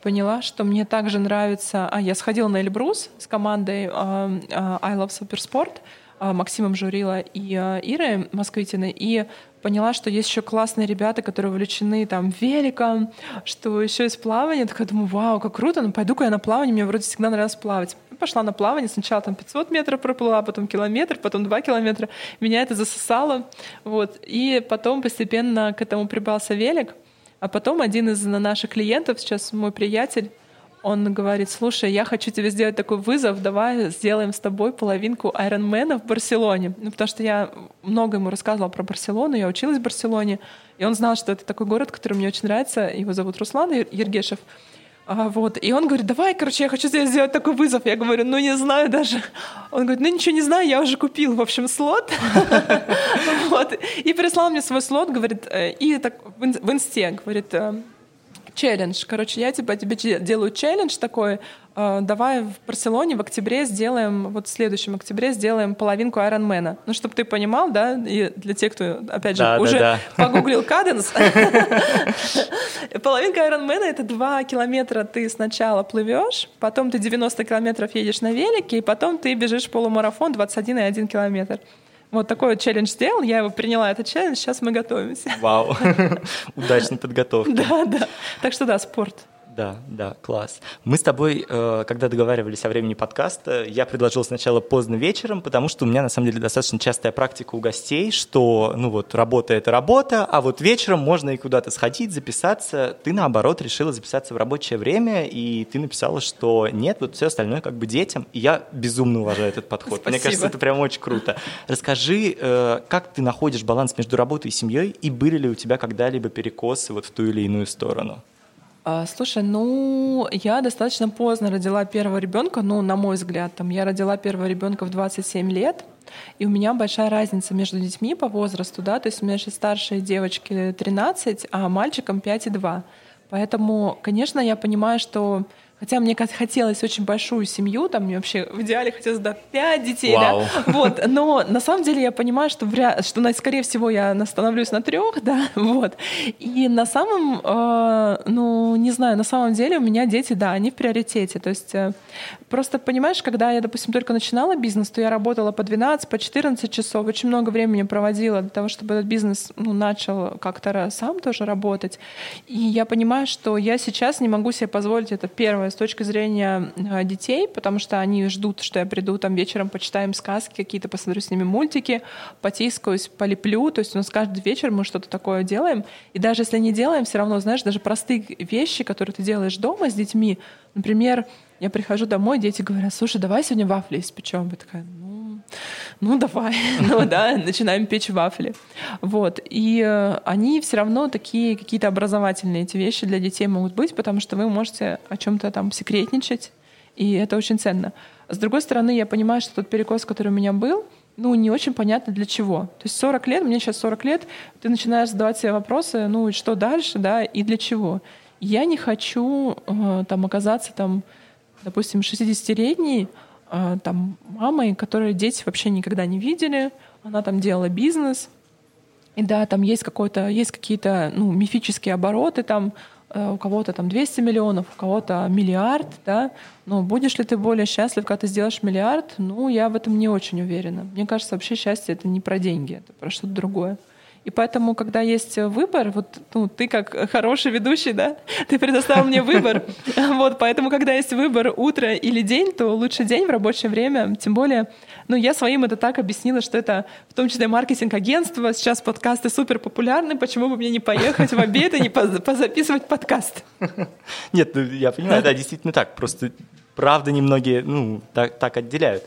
поняла, что мне также нравится... А, я сходила на Эльбрус с командой uh, uh, I Love Supersport, uh, Максимом Журила и Ирой Москвитиной, и поняла, что есть еще классные ребята, которые увлечены там великом, что еще есть плавание. Я такая думаю, вау, как круто, ну пойду-ка я на плавание, мне вроде всегда нравилось плавать. Пошла на плавание, сначала там 500 метров проплыла, потом километр, потом 2 километра. Меня это засосало. Вот. И потом постепенно к этому прибался велик. А потом один из наших клиентов, сейчас мой приятель, он говорит, слушай, я хочу тебе сделать такой вызов, давай сделаем с тобой половинку Ironman в Барселоне. Ну, потому что я много ему рассказывала про Барселону, я училась в Барселоне, и он знал, что это такой город, который мне очень нравится, его зовут Руслан Ергешев. А, вот. И он говорит, давай, короче, я хочу тебе сделать такой вызов. Я говорю, ну не знаю даже. Он говорит, ну ничего не знаю, я уже купил, в общем, слот. И прислал мне свой слот, говорит, э, и так в инсте, говорит, э, челлендж. Короче, я типа тебе делаю челлендж такой. Э, давай в Барселоне в октябре сделаем, вот в следующем октябре сделаем половинку Айронмена. Ну, чтобы ты понимал, да, и для тех, кто, опять же, да, уже да, да. погуглил каденс. Половинка Айронмена — это два километра ты сначала плывешь, потом ты 90 километров едешь на велике, и потом ты бежишь полумарафон 21,1 километр. Вот такой вот челлендж сделал, я его приняла, этот челлендж, сейчас мы готовимся. Вау, удачной подготовки. Да, да. Так что да, спорт. Да, да, класс. Мы с тобой, э, когда договаривались о времени подкаста, я предложил сначала поздно вечером, потому что у меня на самом деле достаточно частая практика у гостей, что, ну вот, работа — это работа, а вот вечером можно и куда-то сходить, записаться. Ты, наоборот, решила записаться в рабочее время, и ты написала, что нет, вот все остальное как бы детям. И я безумно уважаю этот подход. Спасибо. Мне кажется, это прям очень круто. Расскажи, э, как ты находишь баланс между работой и семьей, и были ли у тебя когда-либо перекосы вот в ту или иную сторону? А, слушай, ну, я достаточно поздно родила первого ребенка, ну, на мой взгляд, там, я родила первого ребенка в 27 лет, и у меня большая разница между детьми по возрасту, да, то есть у меня сейчас старшие девочки 13, а мальчикам 5 и 2. Поэтому, конечно, я понимаю, что Хотя мне хотелось очень большую семью, там мне вообще в идеале хотелось да, пять детей, Вау. да, вот. Но на самом деле я понимаю, что, вря... что скорее всего я остановлюсь на трех, да, вот. И на самом, э, ну не знаю, на самом деле у меня дети, да, они в приоритете. То есть э, просто понимаешь, когда я, допустим, только начинала бизнес, то я работала по 12, по 14 часов, очень много времени проводила для того, чтобы этот бизнес ну, начал как-то сам тоже работать. И я понимаю, что я сейчас не могу себе позволить это первое с точки зрения э, детей, потому что они ждут, что я приду там вечером, почитаем сказки какие-то, посмотрю с ними мультики, потискаюсь, полеплю. То есть у нас каждый вечер мы что-то такое делаем. И даже если не делаем, все равно, знаешь, даже простые вещи, которые ты делаешь дома с детьми, например, я прихожу домой, дети говорят, слушай, давай сегодня вафли испечем. Я такая, ну, ну давай, ну да, начинаем печь вафли. Вот. И э, они все равно такие какие-то образовательные эти вещи для детей могут быть, потому что вы можете о чем-то там секретничать, и это очень ценно. С другой стороны, я понимаю, что тот перекос, который у меня был, ну, не очень понятно для чего. То есть 40 лет, мне сейчас 40 лет, ты начинаешь задавать себе вопросы, ну, что дальше, да, и для чего. Я не хочу э, там оказаться там, допустим, 60-летней э, там мамой, которой дети вообще никогда не видели, она там делала бизнес, и да, там есть какой-то, есть какие-то ну, мифические обороты, там Э, у кого-то там 200 миллионов, у кого-то миллиард, да, но будешь ли ты более счастлив, когда ты сделаешь миллиард? Ну, я в этом не очень уверена. Мне кажется, вообще счастье — это не про деньги, это про что-то другое. И поэтому, когда есть выбор, вот ну, ты как хороший ведущий, да, ты предоставил мне выбор. Вот, поэтому, когда есть выбор утро или день, то лучше день в рабочее время. Тем более, ну, я своим это так объяснила, что это в том числе маркетинг агентства. Сейчас подкасты супер популярны. Почему бы мне не поехать в обед и не позаписывать подкаст? Нет, ну, я понимаю, да, действительно так. Просто правда немногие, ну, так, так отделяют.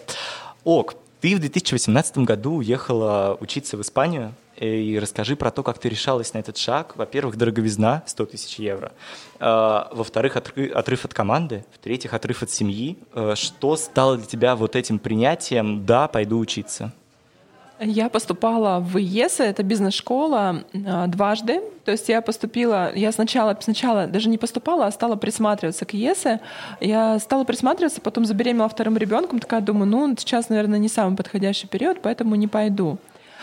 Ок, ты в 2018 году уехала учиться в Испанию. И расскажи про то, как ты решалась на этот шаг. Во-первых, дороговизна 100 тысяч евро. А, во-вторых, отрыв от команды. В-третьих, отрыв от семьи. А, что стало для тебя вот этим принятием «да, пойду учиться»? Я поступала в ЕС, это бизнес-школа, а, дважды. То есть я поступила, я сначала, сначала даже не поступала, а стала присматриваться к ЕСе. Я стала присматриваться, потом забеременела вторым ребенком, такая думаю, ну, сейчас, наверное, не самый подходящий период, поэтому не пойду.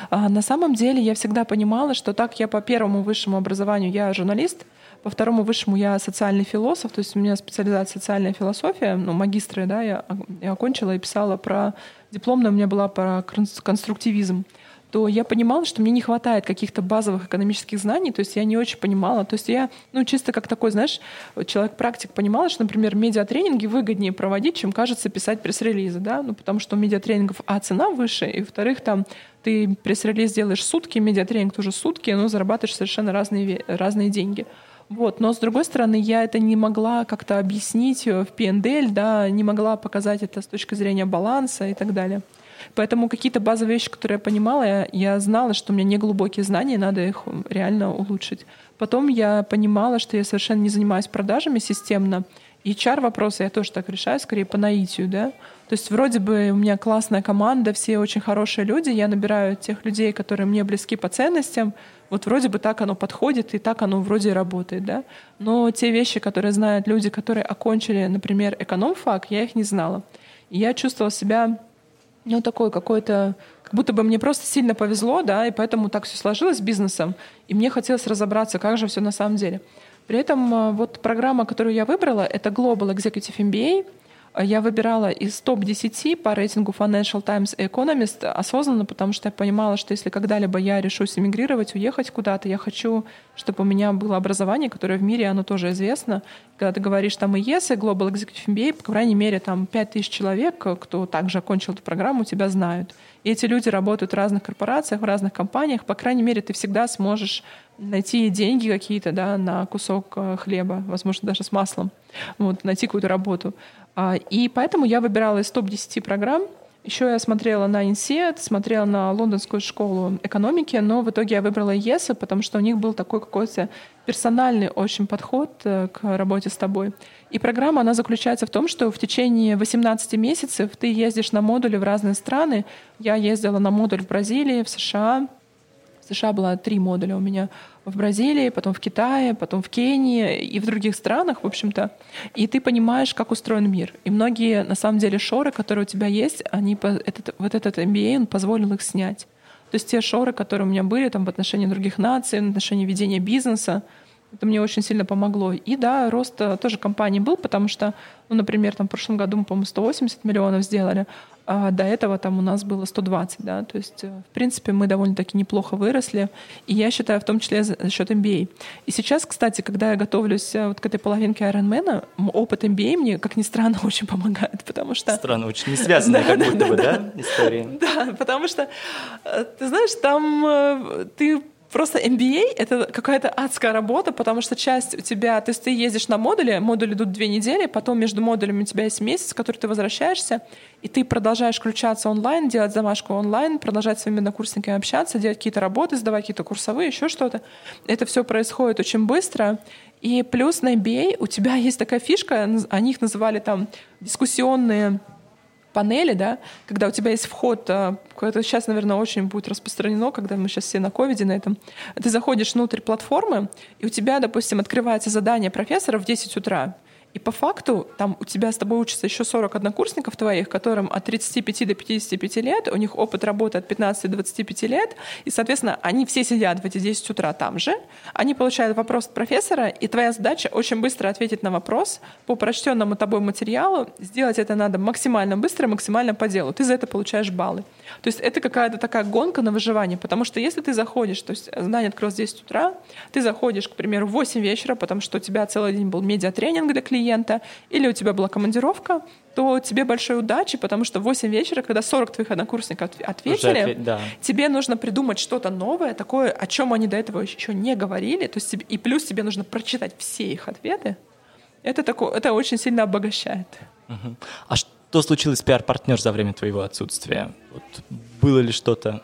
А на самом деле я всегда понимала, что так я по первому высшему образованию я журналист, по второму высшему я социальный философ, то есть у меня специализация социальная философия, ну, магистры, да, я, я окончила и писала про... Дипломная у меня была про конструктивизм то я понимала, что мне не хватает каких-то базовых экономических знаний, то есть я не очень понимала. То есть я, ну, чисто как такой, знаешь, человек-практик понимала, что, например, медиатренинги выгоднее проводить, чем, кажется, писать пресс-релизы, да, ну, потому что у медиатренингов, а, цена выше, и, во-вторых, там, ты пресс-релиз делаешь сутки, медиатренинг тоже сутки, но зарабатываешь совершенно разные, разные деньги. Вот. Но, с другой стороны, я это не могла как-то объяснить в PNDL, да, не могла показать это с точки зрения баланса и так далее. Поэтому какие-то базовые вещи, которые я понимала, я, я знала, что у меня не глубокие знания, надо их реально улучшить. Потом я понимала, что я совершенно не занимаюсь продажами системно. HR-вопросы я тоже так решаю, скорее по наитию, да. То есть вроде бы у меня классная команда, все очень хорошие люди, я набираю тех людей, которые мне близки по ценностям, вот вроде бы так оно подходит, и так оно вроде и работает, да. Но те вещи, которые знают люди, которые окончили, например, эконом-фак, я их не знала. И я чувствовала себя ну, такой какой-то, как будто бы мне просто сильно повезло, да, и поэтому так все сложилось с бизнесом, и мне хотелось разобраться, как же все на самом деле. При этом э, вот программа, которую я выбрала, это Global Executive MBA — я выбирала из топ-10 по рейтингу Financial Times и Economist осознанно, потому что я понимала, что если когда-либо я решусь эмигрировать, уехать куда-то, я хочу, чтобы у меня было образование, которое в мире, оно тоже известно. Когда ты говоришь там ES и Global Executive MBA, по крайней мере, там 5000 человек, кто также окончил эту программу, тебя знают. И эти люди работают в разных корпорациях, в разных компаниях. По крайней мере, ты всегда сможешь найти деньги какие-то да, на кусок э, хлеба, возможно, даже с маслом, вот, найти какую-то работу. А, и поэтому я выбирала из топ-10 программ. Еще я смотрела на INSEAD, смотрела на Лондонскую школу экономики, но в итоге я выбрала ЕСа, потому что у них был такой какой-то персональный очень подход э, к работе с тобой. И программа, она заключается в том, что в течение 18 месяцев ты ездишь на модули в разные страны. Я ездила на модуль в Бразилии, в США, В США было три модуля у меня в Бразилии, потом в Китае, потом в Кении и в других странах, в общем-то. И ты понимаешь, как устроен мир. И многие, на самом деле, шоры, которые у тебя есть, они, этот, вот этот MBA, он позволил их снять. То есть те шоры, которые у меня были там, в отношении других наций, в отношении ведения бизнеса, это мне очень сильно помогло. И да, рост э, тоже компании был, потому что, ну, например, там в прошлом году мы, по-моему, 180 миллионов сделали, а до этого там у нас было 120, да, то есть, э, в принципе, мы довольно-таки неплохо выросли, и я считаю, в том числе за счет MBA. И сейчас, кстати, когда я готовлюсь э, вот к этой половинке Ironman, опыт MBA мне, как ни странно, очень помогает, потому что... Странно, очень не связанная как будто бы, да, история? Да, потому что, ты знаешь, там ты Просто MBA — это какая-то адская работа, потому что часть у тебя... То есть ты ездишь на модуле, модули идут две недели, потом между модулями у тебя есть месяц, в который ты возвращаешься, и ты продолжаешь включаться онлайн, делать домашку онлайн, продолжать с своими однокурсниками общаться, делать какие-то работы, сдавать какие-то курсовые, еще что-то. Это все происходит очень быстро. И плюс на MBA у тебя есть такая фишка, они их называли там дискуссионные панели, да, когда у тебя есть вход, а, это сейчас, наверное, очень будет распространено, когда мы сейчас все на ковиде на этом, ты заходишь внутрь платформы, и у тебя, допустим, открывается задание профессора в 10 утра, и по факту там у тебя с тобой учатся еще 40 однокурсников твоих, которым от 35 до 55 лет, у них опыт работы от 15 до 25 лет, и, соответственно, они все сидят в эти 10 утра там же, они получают вопрос от профессора, и твоя задача очень быстро ответить на вопрос по прочтенному тобой материалу, сделать это надо максимально быстро, максимально по делу. Ты за это получаешь баллы. То есть это какая-то такая гонка на выживание, потому что если ты заходишь, то есть знание открылось в 10 утра, ты заходишь, к примеру, в 8 вечера, потому что у тебя целый день был медиатренинг для клиента, или у тебя была командировка, то тебе большой удачи, потому что в 8 вечера, когда 40 твоих однокурсников ответили, ответ, да. тебе нужно придумать что-то новое, такое, о чем они до этого еще не говорили, то есть и плюс тебе нужно прочитать все их ответы. Это, такое, это очень сильно обогащает. Угу. А что что случилось с пиар-партнер за время твоего отсутствия? Вот, было ли что-то?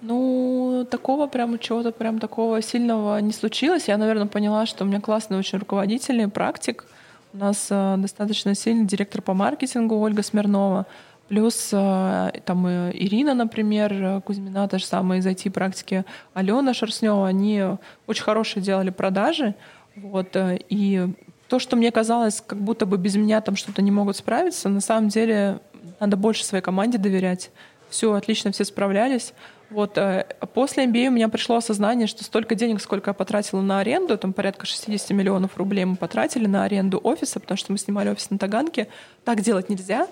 Ну, такого прям чего-то прям такого сильного не случилось. Я, наверное, поняла, что у меня классный очень руководитель, практик. У нас э, достаточно сильный директор по маркетингу Ольга Смирнова. Плюс э, там э, Ирина, например, Кузьмина, та же самая из IT-практики, Алена Шерстнева, они очень хорошие делали продажи. Вот, э, и то, что мне казалось, как будто бы без меня там что-то не могут справиться, на самом деле надо больше своей команде доверять. Все отлично, все справлялись. Вот. Э, после MBA у меня пришло осознание, что столько денег, сколько я потратила на аренду, там порядка 60 миллионов рублей мы потратили на аренду офиса, потому что мы снимали офис на Таганке, так делать нельзя.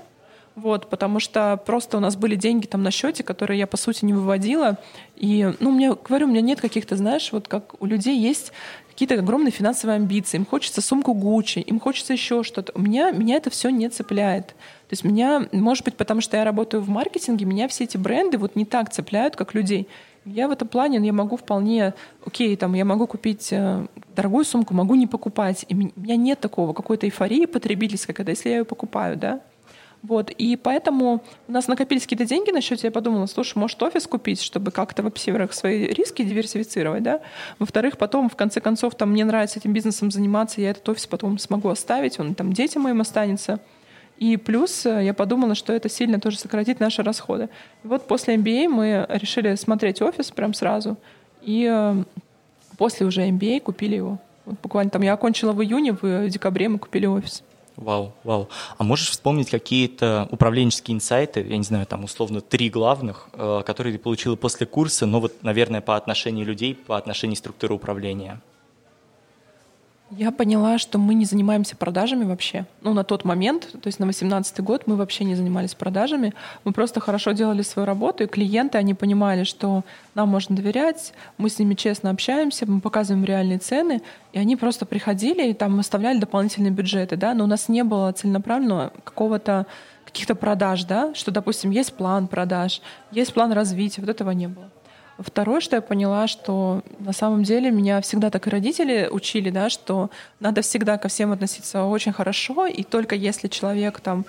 Вот, потому что просто у нас были деньги там на счете, которые я, по сути, не выводила. И, ну, мне, говорю, у меня нет каких-то, знаешь, вот как у людей есть какие-то огромные финансовые амбиции, им хочется сумку Гуччи, им хочется еще что-то. У меня, меня это все не цепляет. То есть меня, может быть, потому что я работаю в маркетинге, меня все эти бренды вот не так цепляют, как людей. Я в этом плане, я могу вполне, окей, там, я могу купить э, дорогую сумку, могу не покупать. И у меня нет такого, какой-то эйфории потребительской, когда если я ее покупаю, да. Вот, и поэтому у нас накопились какие-то деньги на счете, я подумала, слушай, может офис купить, чтобы как-то, во-первых, свои риски диверсифицировать, да, во-вторых, потом, в конце концов, там, мне нравится этим бизнесом заниматься, я этот офис потом смогу оставить, он там детям моим останется, и плюс э, я подумала, что это сильно тоже сократит наши расходы. И вот после MBA мы решили смотреть офис прям сразу, и э, после уже MBA купили его. Вот буквально там я окончила в июне, в декабре мы купили офис. Вау, вау. А можешь вспомнить какие-то управленческие инсайты, я не знаю, там условно три главных, э, которые ты получила после курса, но вот, наверное, по отношению людей, по отношению структуры управления? Я поняла, что мы не занимаемся продажами вообще. Ну, на тот момент, то есть на 18 год мы вообще не занимались продажами. Мы просто хорошо делали свою работу, и клиенты, они понимали, что нам можно доверять, мы с ними честно общаемся, мы показываем реальные цены, и они просто приходили и там оставляли дополнительные бюджеты, да, но у нас не было целенаправленного какого-то каких-то продаж, да, что, допустим, есть план продаж, есть план развития, вот этого не было. Второе, что я поняла, что на самом деле меня всегда так и родители учили, да, что надо всегда ко всем относиться очень хорошо, и только если человек там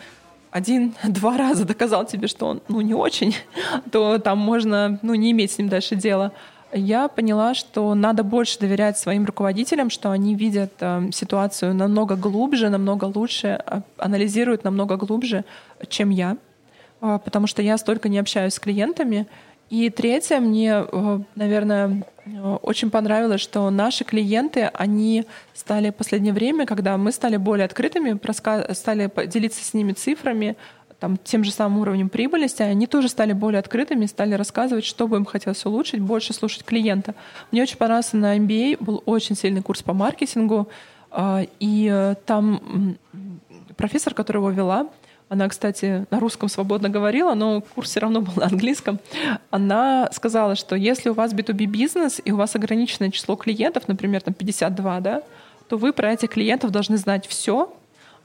один-два раза доказал тебе, что он ну, не очень, то там можно ну, не иметь с ним дальше дела. Я поняла, что надо больше доверять своим руководителям, что они видят э, ситуацию намного глубже, намного лучше, э, анализируют намного глубже, чем я, э, потому что я столько не общаюсь с клиентами, И третье, мне, э, наверное, очень понравилось, что наши клиенты, они стали в последнее время, когда мы стали более открытыми, стали делиться с ними цифрами, там, тем же самым уровнем прибыльности, они тоже стали более открытыми, стали рассказывать, что бы им хотелось улучшить, больше слушать клиента. Мне очень понравился на MBA, был очень сильный курс по маркетингу, а, и э, там профессор, которая его вела, она, кстати, на русском свободно говорила, но курс все равно был на английском. Она сказала, что если у вас B2B бизнес и у вас ограниченное число клиентов, например, там 52, да, то вы про этих клиентов должны знать все,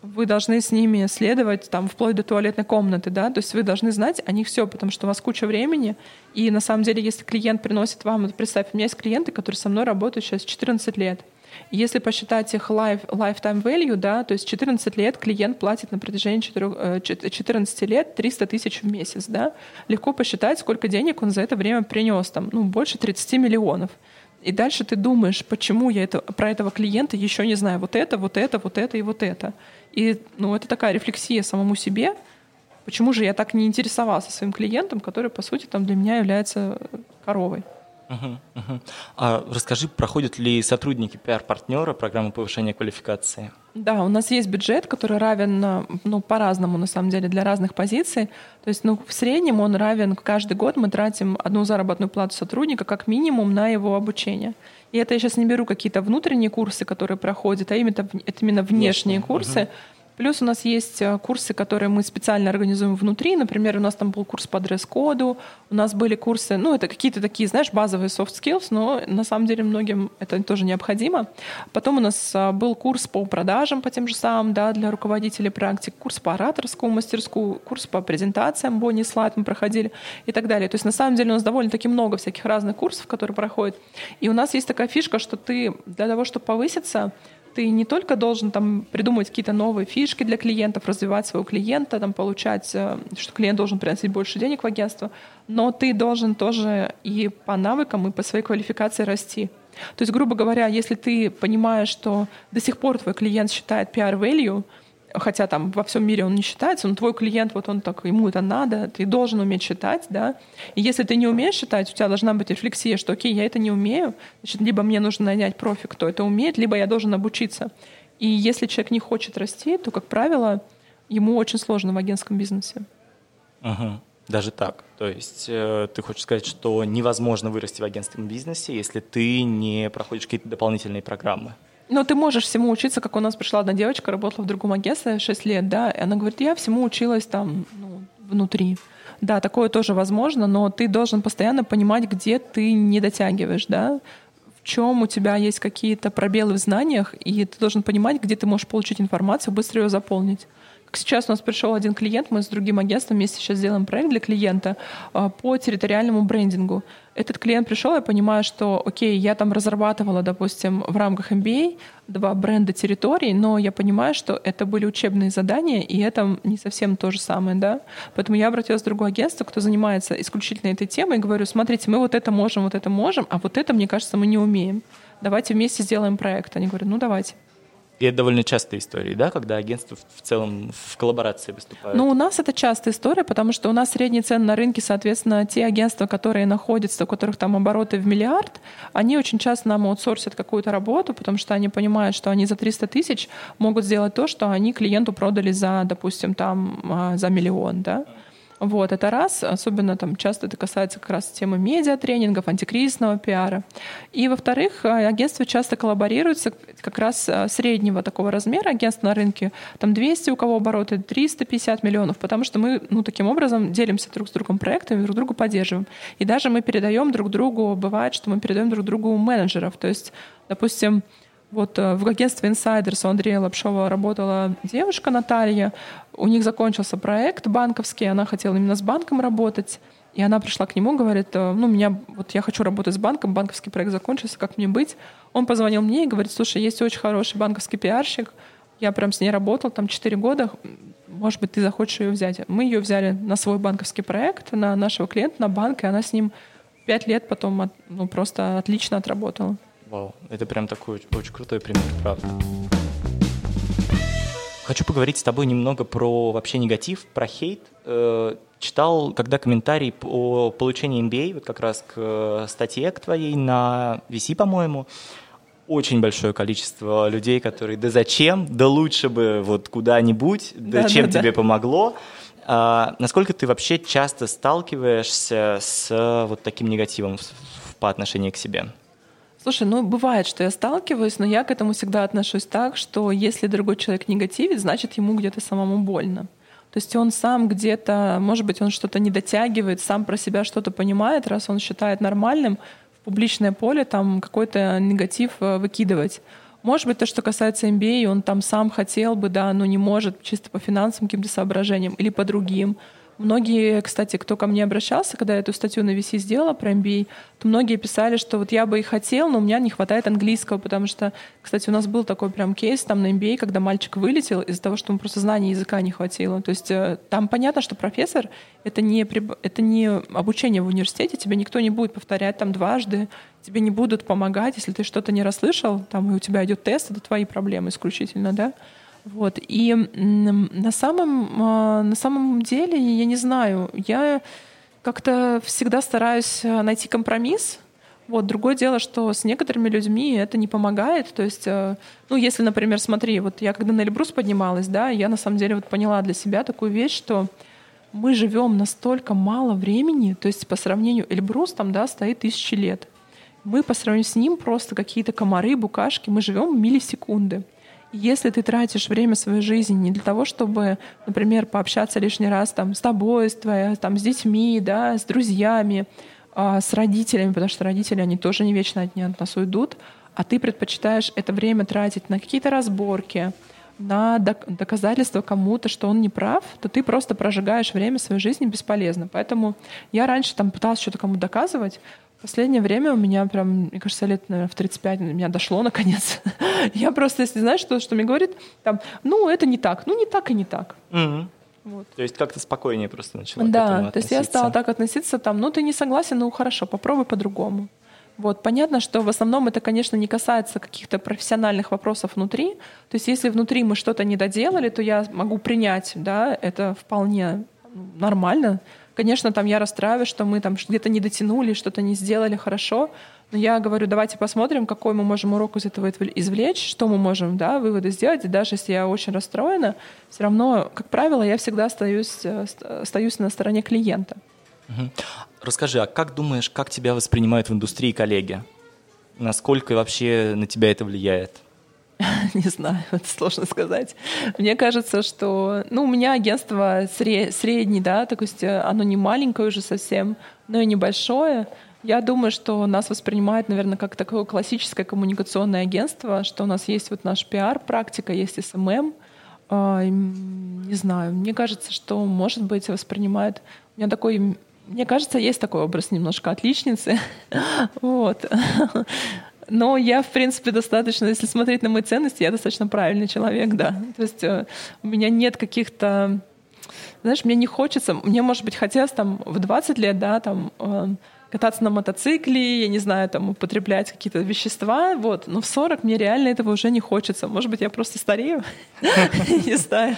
вы должны с ними следовать там вплоть до туалетной комнаты, да, то есть вы должны знать о них все, потому что у вас куча времени, и на самом деле, если клиент приносит вам, представь, у меня есть клиенты, которые со мной работают сейчас 14 лет, если посчитать их life, lifetime value, да, то есть 14 лет клиент платит на протяжении 4, 14 э, лет 300 тысяч в месяц, да, легко посчитать, сколько денег он за это время принес, там, ну, больше 30 миллионов. И дальше ты думаешь, почему я это, про этого клиента еще не знаю. Вот это, вот это, вот это и вот это. И ну, это такая рефлексия самому себе. Почему же я так не интересовался своим клиентом, который, по сути, там для меня является коровой? Uh-huh, uh-huh. А расскажи, проходят ли сотрудники пиар-партнера программы повышения квалификации? Да, у нас есть бюджет, который равен, ну, по-разному, на самом деле, для разных позиций. То есть, ну, в среднем он равен, каждый год мы тратим одну заработную плату сотрудника как минимум на его обучение. И это я сейчас не беру какие-то внутренние курсы, которые проходят, а именно, это именно внешние Внешне. курсы. Uh-huh Плюс у нас есть э, курсы, которые мы специально организуем внутри. Например, у нас там был курс по дресс-коду, у нас были курсы, ну, это какие-то такие, знаешь, базовые soft skills, но на самом деле многим это тоже необходимо. Потом у нас э, был курс по продажам по тем же самым, да, для руководителей практик, курс по ораторскому мастерскую, курс по презентациям, Бонни слайд мы проходили и так далее. То есть на самом деле у нас довольно-таки много всяких разных курсов, которые проходят. И у нас есть такая фишка, что ты для того, чтобы повыситься, ты не только должен там придумывать какие-то новые фишки для клиентов, развивать своего клиента, там, получать, э, что клиент должен приносить больше денег в агентство, но ты должен тоже и по навыкам, и по своей квалификации расти. То есть, грубо говоря, если ты понимаешь, что до сих пор твой клиент считает PR value, хотя там во всем мире он не считается, но твой клиент, вот он так, ему это надо, ты должен уметь считать, да, и если ты не умеешь считать, у тебя должна быть рефлексия, что окей, я это не умею, значит, либо мне нужно нанять профи, кто это умеет, либо я должен обучиться. И если человек не хочет расти, то, как правило, ему очень сложно в агентском бизнесе. Угу. Даже так. То есть э, ты хочешь сказать, что невозможно вырасти в агентском бизнесе, если ты не проходишь какие-то дополнительные программы? Но ты можешь всему учиться, как у нас пришла одна девочка, работала в другом агентстве 6 лет, да, и она говорит, я всему училась там ну, внутри. Да, такое тоже возможно, но ты должен постоянно понимать, где ты не дотягиваешь, да, в чем у тебя есть какие-то пробелы в знаниях, и ты должен понимать, где ты можешь получить информацию, быстро ее заполнить. Сейчас у нас пришел один клиент, мы с другим агентством вместе сейчас делаем проект для клиента а, по территориальному брендингу. Этот клиент пришел, я понимаю, что, окей, я там разрабатывала, допустим, в рамках MBA два бренда территорий, но я понимаю, что это были учебные задания, и это не совсем то же самое, да. Поэтому я обратилась в другое агентство, кто занимается исключительно этой темой, и говорю, смотрите, мы вот это можем, вот это можем, а вот это, мне кажется, мы не умеем. Давайте вместе сделаем проект. Они говорят, ну давайте. И это довольно частая история, да, когда агентства в целом в коллаборации выступают? Ну, у нас это частая история, потому что у нас средние цены на рынке, соответственно, те агентства, которые находятся, у которых там обороты в миллиард, они очень часто нам аутсорсят какую-то работу, потому что они понимают, что они за 300 тысяч могут сделать то, что они клиенту продали за, допустим, там, а, за миллион, да. Вот, это раз, особенно там часто это касается как раз темы медиатренингов, антикризисного пиара. И, во-вторых, э, агентства часто коллаборируются как раз э, среднего такого размера агентства на рынке, там 200 у кого обороты, 350 миллионов, потому что мы, ну, таким образом делимся друг с другом проектами, друг друга поддерживаем. И даже мы передаем друг другу, бывает, что мы передаем друг другу менеджеров, то есть, допустим, вот э, в агентстве Insiders у Андрея Лапшова работала девушка Наталья. У них закончился проект банковский, она хотела именно с банком работать. И она пришла к нему, говорит, «Э, ну, меня, вот я хочу работать с банком, банковский проект закончился, как мне быть? Он позвонил мне и говорит, слушай, есть очень хороший банковский пиарщик, я прям с ней работал там 4 года, может быть, ты захочешь ее взять. Мы ее взяли на свой банковский проект, на нашего клиента, на банк, и она с ним 5 лет потом ну, просто отлично отработала. Вау, это прям такой очень крутой пример, правда. Хочу поговорить с тобой немного про вообще негатив, про хейт. Э, читал, когда комментарий по получению MBA, вот как раз к э, статье к твоей на VC, по-моему, очень большое количество людей, которые «да зачем?», «да лучше бы вот куда-нибудь», «да, да чем да, тебе да. помогло?». А, насколько ты вообще часто сталкиваешься с вот таким негативом по отношению к себе? Слушай, ну бывает, что я сталкиваюсь, но я к этому всегда отношусь так, что если другой человек негативит, значит ему где-то самому больно. То есть он сам где-то, может быть, он что-то не дотягивает, сам про себя что-то понимает, раз он считает нормальным в публичное поле там какой-то негатив э, выкидывать. Может быть, то, что касается MBA, он там сам хотел бы, да, но не может чисто по финансовым каким-то соображениям или по другим. Многие, кстати, кто ко мне обращался, когда я эту статью на VC сделала про MBA, то многие писали, что вот я бы и хотел, но у меня не хватает английского, потому что, кстати, у нас был такой прям кейс там на MBA, когда мальчик вылетел из-за того, что ему просто знания языка не хватило. То есть э, там понятно, что профессор — это не, это не обучение в университете, тебе никто не будет повторять там дважды, тебе не будут помогать, если ты что-то не расслышал, там и у тебя идет тест, это твои проблемы исключительно, да. Вот. И на самом, а, на самом деле, я не знаю, я как-то всегда стараюсь а, найти компромисс. Вот. Другое дело, что с некоторыми людьми это не помогает. То есть, а, ну, если, например, смотри, вот я когда на Эльбрус поднималась, да, я на самом деле вот поняла для себя такую вещь, что мы живем настолько мало времени, то есть по сравнению Эльбрус там, да, стоит тысячи лет. Мы по сравнению с ним просто какие-то комары, букашки, мы живем миллисекунды. Если ты тратишь время своей жизни не для того, чтобы, например, пообщаться лишний раз там, с тобой, с, твоей, там, с детьми, да, с друзьями, э, с родителями, потому что родители, они тоже не вечно от, от нас уйдут, а ты предпочитаешь это время тратить на какие-то разборки, на доказательство кому-то, что он не прав, то ты просто прожигаешь время своей жизни бесполезно. Поэтому я раньше там пыталась что-то кому доказывать, Последнее время у меня прям, мне кажется, лет, наверное, в 35 у меня дошло наконец. я просто, если знаешь, что, что мне говорит, там, ну, это не так, ну, не так и не так. Угу. Вот. То есть как-то спокойнее просто начала Да, то есть я стала так относиться, там, ну, ты не согласен, ну, хорошо, попробуй по-другому. Вот, понятно, что в основном это, конечно, не касается каких-то профессиональных вопросов внутри. То есть если внутри мы что-то не доделали, то я могу принять, да, это вполне нормально. Конечно, там я расстраиваюсь, что мы там где-то не дотянули, что-то не сделали хорошо. Но я говорю, давайте посмотрим, какой мы можем урок из этого извлечь, что мы можем, да, выводы сделать. И даже если я очень расстроена, все равно, как правило, я всегда остаюсь, э, остаюсь на стороне клиента. Угу. Расскажи, а как думаешь, как тебя воспринимают в индустрии коллеги? Насколько вообще на тебя это влияет? Не знаю, это сложно сказать. Мне кажется, что ну, у меня агентство средний, да, то есть э, оно не маленькое уже совсем, но и небольшое. Я думаю, что нас воспринимают, наверное, как такое классическое коммуникационное агентство, что у нас есть вот наш пиар-практика, есть SMM. А, не знаю, мне кажется, что, может быть, воспринимают... У меня такой мне кажется, есть такой образ немножко отличницы. вот. Но я, в принципе, достаточно, если смотреть на мои ценности, я достаточно правильный человек, да. То есть э, у меня нет каких-то... Знаешь, мне не хочется... Мне, может быть, хотелось там в 20 лет, да, там э, кататься на мотоцикле, я не знаю, там, употреблять какие-то вещества, вот. Но в 40 мне реально этого уже не хочется. Может быть, я просто старею, не знаю.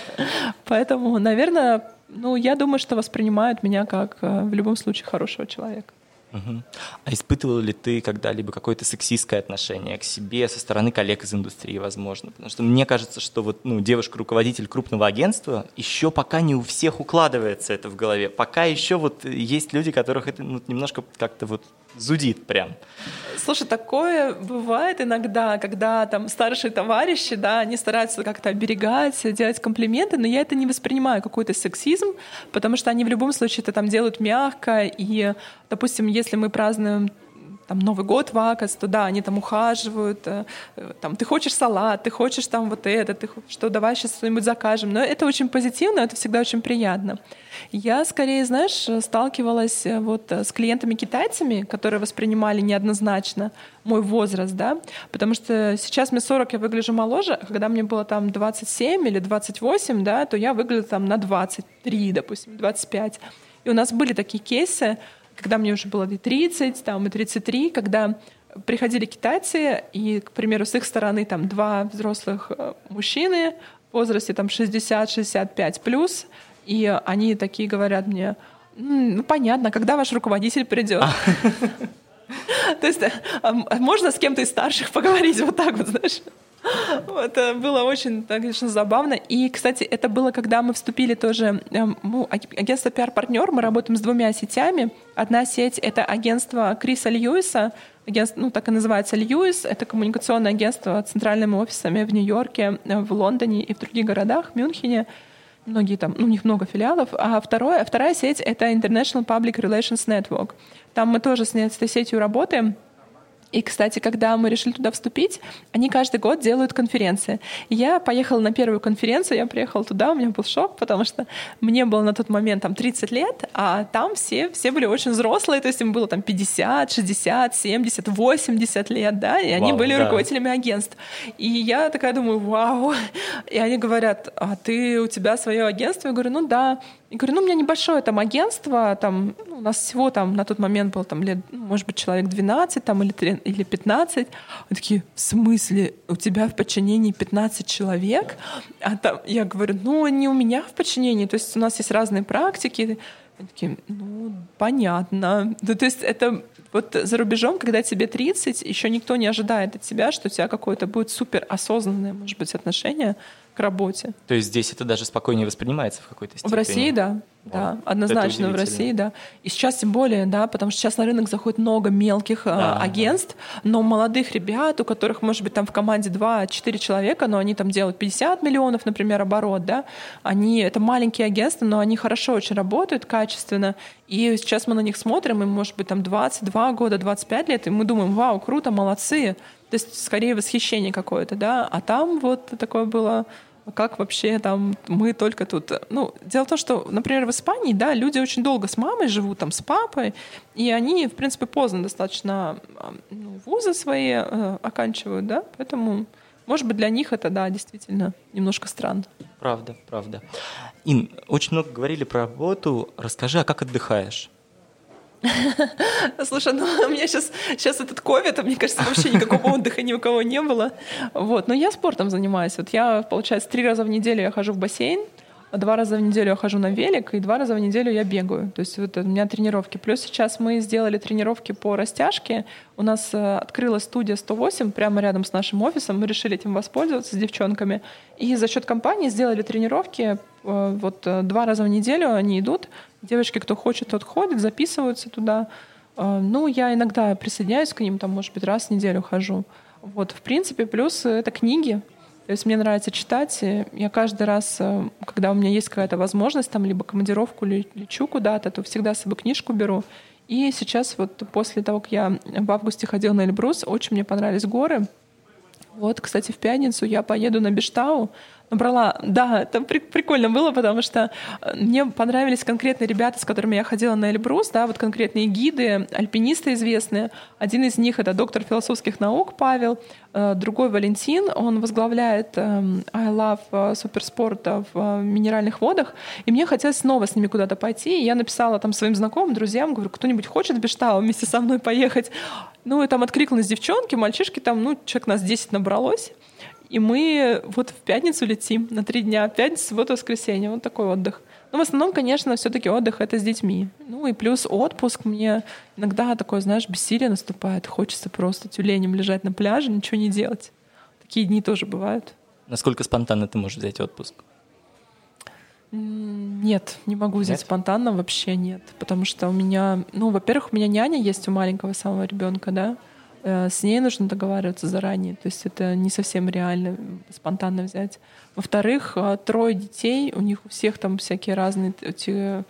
Поэтому, наверное, ну, я думаю, что воспринимают меня как э, в любом случае хорошего человека. Угу. А испытывал ли ты когда-либо какое-то сексистское отношение к себе со стороны коллег из индустрии, возможно? Потому что мне кажется, что вот ну, девушка-руководитель крупного агентства еще пока не у всех укладывается это в голове. Пока еще вот есть люди, которых это ну, немножко как-то вот зудит прям. Слушай, такое бывает иногда, когда там старшие товарищи, да, они стараются как-то оберегать, делать комплименты, но я это не воспринимаю какой-то сексизм, потому что они в любом случае это там делают мягко, и, допустим, если мы празднуем там Новый год в Акас, то да, они там ухаживают, э, там ты хочешь салат, ты хочешь там вот это, ты что давай сейчас что-нибудь закажем. Но это очень позитивно, это всегда очень приятно. Я скорее, знаешь, сталкивалась э, вот э, с клиентами-китайцами, которые воспринимали неоднозначно мой возраст, да, потому что сейчас мне 40, я выгляжу моложе, а когда мне было там 27 или 28, да, то я выглядела там на 23, допустим, 25. И у нас были такие кейсы, когда мне уже было и 30, там, и 33, когда приходили китайцы, и, к примеру, с их стороны там два взрослых э, мужчины, в возрасте там 60-65 плюс, и они такие говорят мне, ну понятно, когда ваш руководитель придет. То есть а, можно с кем-то из старших поговорить вот так вот, знаешь? Это было очень, конечно, забавно. И, кстати, это было, когда мы вступили тоже, эм, ну, агентство пиар-партнер, мы работаем с двумя сетями. Одна сеть — это агентство Криса Льюиса, агентство, ну, так и называется Льюис. Это коммуникационное агентство с центральными офисами в Нью-Йорке, в Лондоне и в других городах, в Мюнхене. Многие там, ну, у них много филиалов. А второе, вторая сеть — это International Public Relations Network. Там мы тоже с этой сетью работаем — и, кстати, когда мы решили туда вступить, они каждый год делают конференции. я поехала на первую конференцию, я приехала туда, у меня был шок, потому что мне было на тот момент там 30 лет, а там все, все были очень взрослые, то есть им было там 50, 60, 70, 80 лет, да, и они вау, были да. руководителями агентств. И я такая думаю, вау. И они говорят, а ты, у тебя свое агентство? Я говорю, ну да. И говорю, ну, у меня небольшое там агентство, там, ну, у нас всего там на тот момент было там лет, ну, может быть, человек 12 там, или, 3, или 15. Они такие, в смысле, у тебя в подчинении 15 человек? А там, я говорю, ну, не у меня в подчинении, то есть у нас есть разные практики. Они такие, ну, понятно. Ну, то есть это вот за рубежом, когда тебе 30, еще никто не ожидает от тебя, что у тебя какое-то будет супер осознанное, может быть, отношение к работе. То есть здесь это даже спокойнее воспринимается в какой-то степени? В России, да. Да, однозначно в России, да. И сейчас тем более, да, потому что сейчас на рынок заходит много мелких э, да, агентств, да. но молодых ребят, у которых, может быть, там в команде 2-4 человека, но они там делают 50 миллионов, например, оборот, да, они, это маленькие агентства, но они хорошо очень работают, качественно, и сейчас мы на них смотрим, им, может быть, там 22 года, 25 лет, и мы думаем, вау, круто, молодцы, то есть скорее восхищение какое-то, да, а там вот такое было как вообще там мы только тут... Ну, дело в том, что, например, в Испании, да, люди очень долго с мамой живут, там, с папой, и они, в принципе, поздно достаточно ну, вузы свои э, оканчивают, да, поэтому, может быть, для них это, да, действительно немножко странно. Правда, правда. Ин, очень много говорили про работу. Расскажи, а как отдыхаешь? Слушай, ну у меня сейчас, сейчас этот ковид, а мне кажется, вообще никакого отдыха ни у кого не было. Вот, но я спортом занимаюсь. Вот я, получается, три раза в неделю я хожу в бассейн, два раза в неделю я хожу на велик, и два раза в неделю я бегаю. То есть вот у меня тренировки. Плюс сейчас мы сделали тренировки по растяжке. У нас э, открылась студия 108 прямо рядом с нашим офисом. Мы решили этим воспользоваться с девчонками. И за счет компании сделали тренировки. Э, вот э, два раза в неделю они идут. Девочки, кто хочет, тот ходит, записываются туда. Ну, я иногда присоединяюсь к ним, там, может быть, раз в неделю хожу. Вот, в принципе, плюс это книги. То есть мне нравится читать. Я каждый раз, э, когда у меня есть какая-то возможность, там либо командировку лечу куда-то, то всегда с собой книжку беру. И сейчас вот после того, как я в августе ходила на Эльбрус, очень мне понравились горы. Вот, кстати, в пятницу я поеду на Бештау, Набрала, да, это при, прикольно было, потому что э, мне понравились конкретные ребята, с которыми я ходила на Эльбрус, да, вот конкретные гиды, альпинисты известные. Один из них — это доктор философских наук Павел, э, другой — Валентин, он возглавляет эм, I Love э, суперспорта в минеральных водах, и мне хотелось снова с ними куда-то пойти, и я написала там своим знакомым, друзьям, говорю, кто-нибудь хочет в Бештау вместе со мной поехать? Ну, и там откликнулись девчонки, мальчишки, там, ну, человек нас 10 набралось. И мы вот в пятницу летим на три дня. Пятница, суббота, воскресенье. Вот такой отдых. Но в основном, конечно, все-таки отдых это с детьми. Ну и плюс отпуск мне иногда такое, знаешь, бессилие наступает. Хочется просто тюленем лежать на пляже, ничего не делать. Такие дни тоже бывают. Насколько спонтанно ты можешь взять отпуск? Нет, не могу взять нет? спонтанно, вообще нет. Потому что у меня, ну, во-первых, у меня няня есть у маленького самого ребенка, да. Э, с ней нужно договариваться заранее, то есть это не совсем реально спонтанно взять. Во-вторых, э, трое детей, у них у всех там всякие разные эти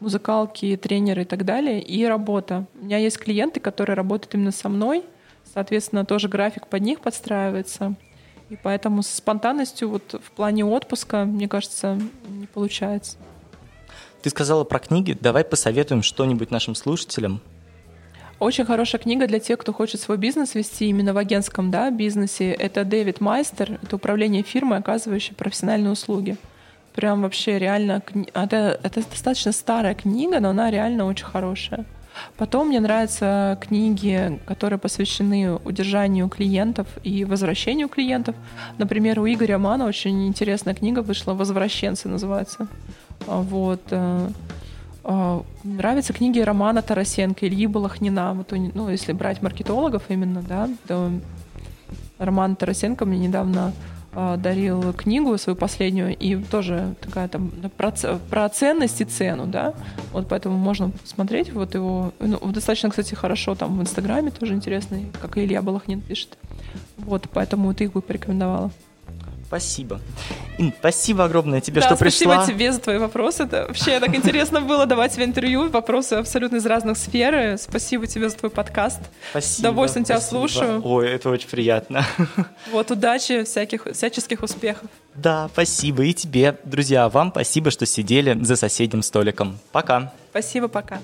музыкалки, тренеры и так далее, и работа. У меня есть клиенты, которые работают именно со мной, соответственно, тоже график под них подстраивается. И поэтому со спонтанностью вот в плане отпуска, мне кажется, не получается. Ты сказала про книги. Давай посоветуем что-нибудь нашим слушателям. Очень хорошая книга для тех, кто хочет свой бизнес вести именно в агентском да, бизнесе. Это Дэвид Майстер, это управление фирмой, оказывающей профессиональные услуги. Прям вообще реально... Это, это достаточно старая книга, но она реально очень хорошая. Потом мне нравятся книги, которые посвящены удержанию клиентов и возвращению клиентов. Например, у Игоря Мана очень интересная книга вышла «Возвращенцы» называется. А, вот. А, нравятся книги Романа Тарасенко, Ильи Балахнина. Вот, ну, если брать маркетологов именно, да, то Роман Тарасенко мне недавно э, дарил книгу свою последнюю, и тоже такая там про, про ценность и цену, да, вот поэтому можно смотреть вот его, ну, достаточно, кстати, хорошо там в Инстаграме тоже интересный, как Илья Балахнин пишет, вот, поэтому вот их бы порекомендовала. Спасибо. Ин, спасибо огромное тебе, да, что спасибо пришла. спасибо тебе за твои вопросы. Это вообще так интересно было давать тебе интервью. Вопросы абсолютно из разных сфер. Спасибо тебе за твой подкаст. Спасибо. С удовольствием тебя слушаю. Ой, это очень приятно. Вот, удачи, всяких, всяческих успехов. Да, спасибо. И тебе, друзья, вам спасибо, что сидели за соседним столиком. Пока. Спасибо, пока.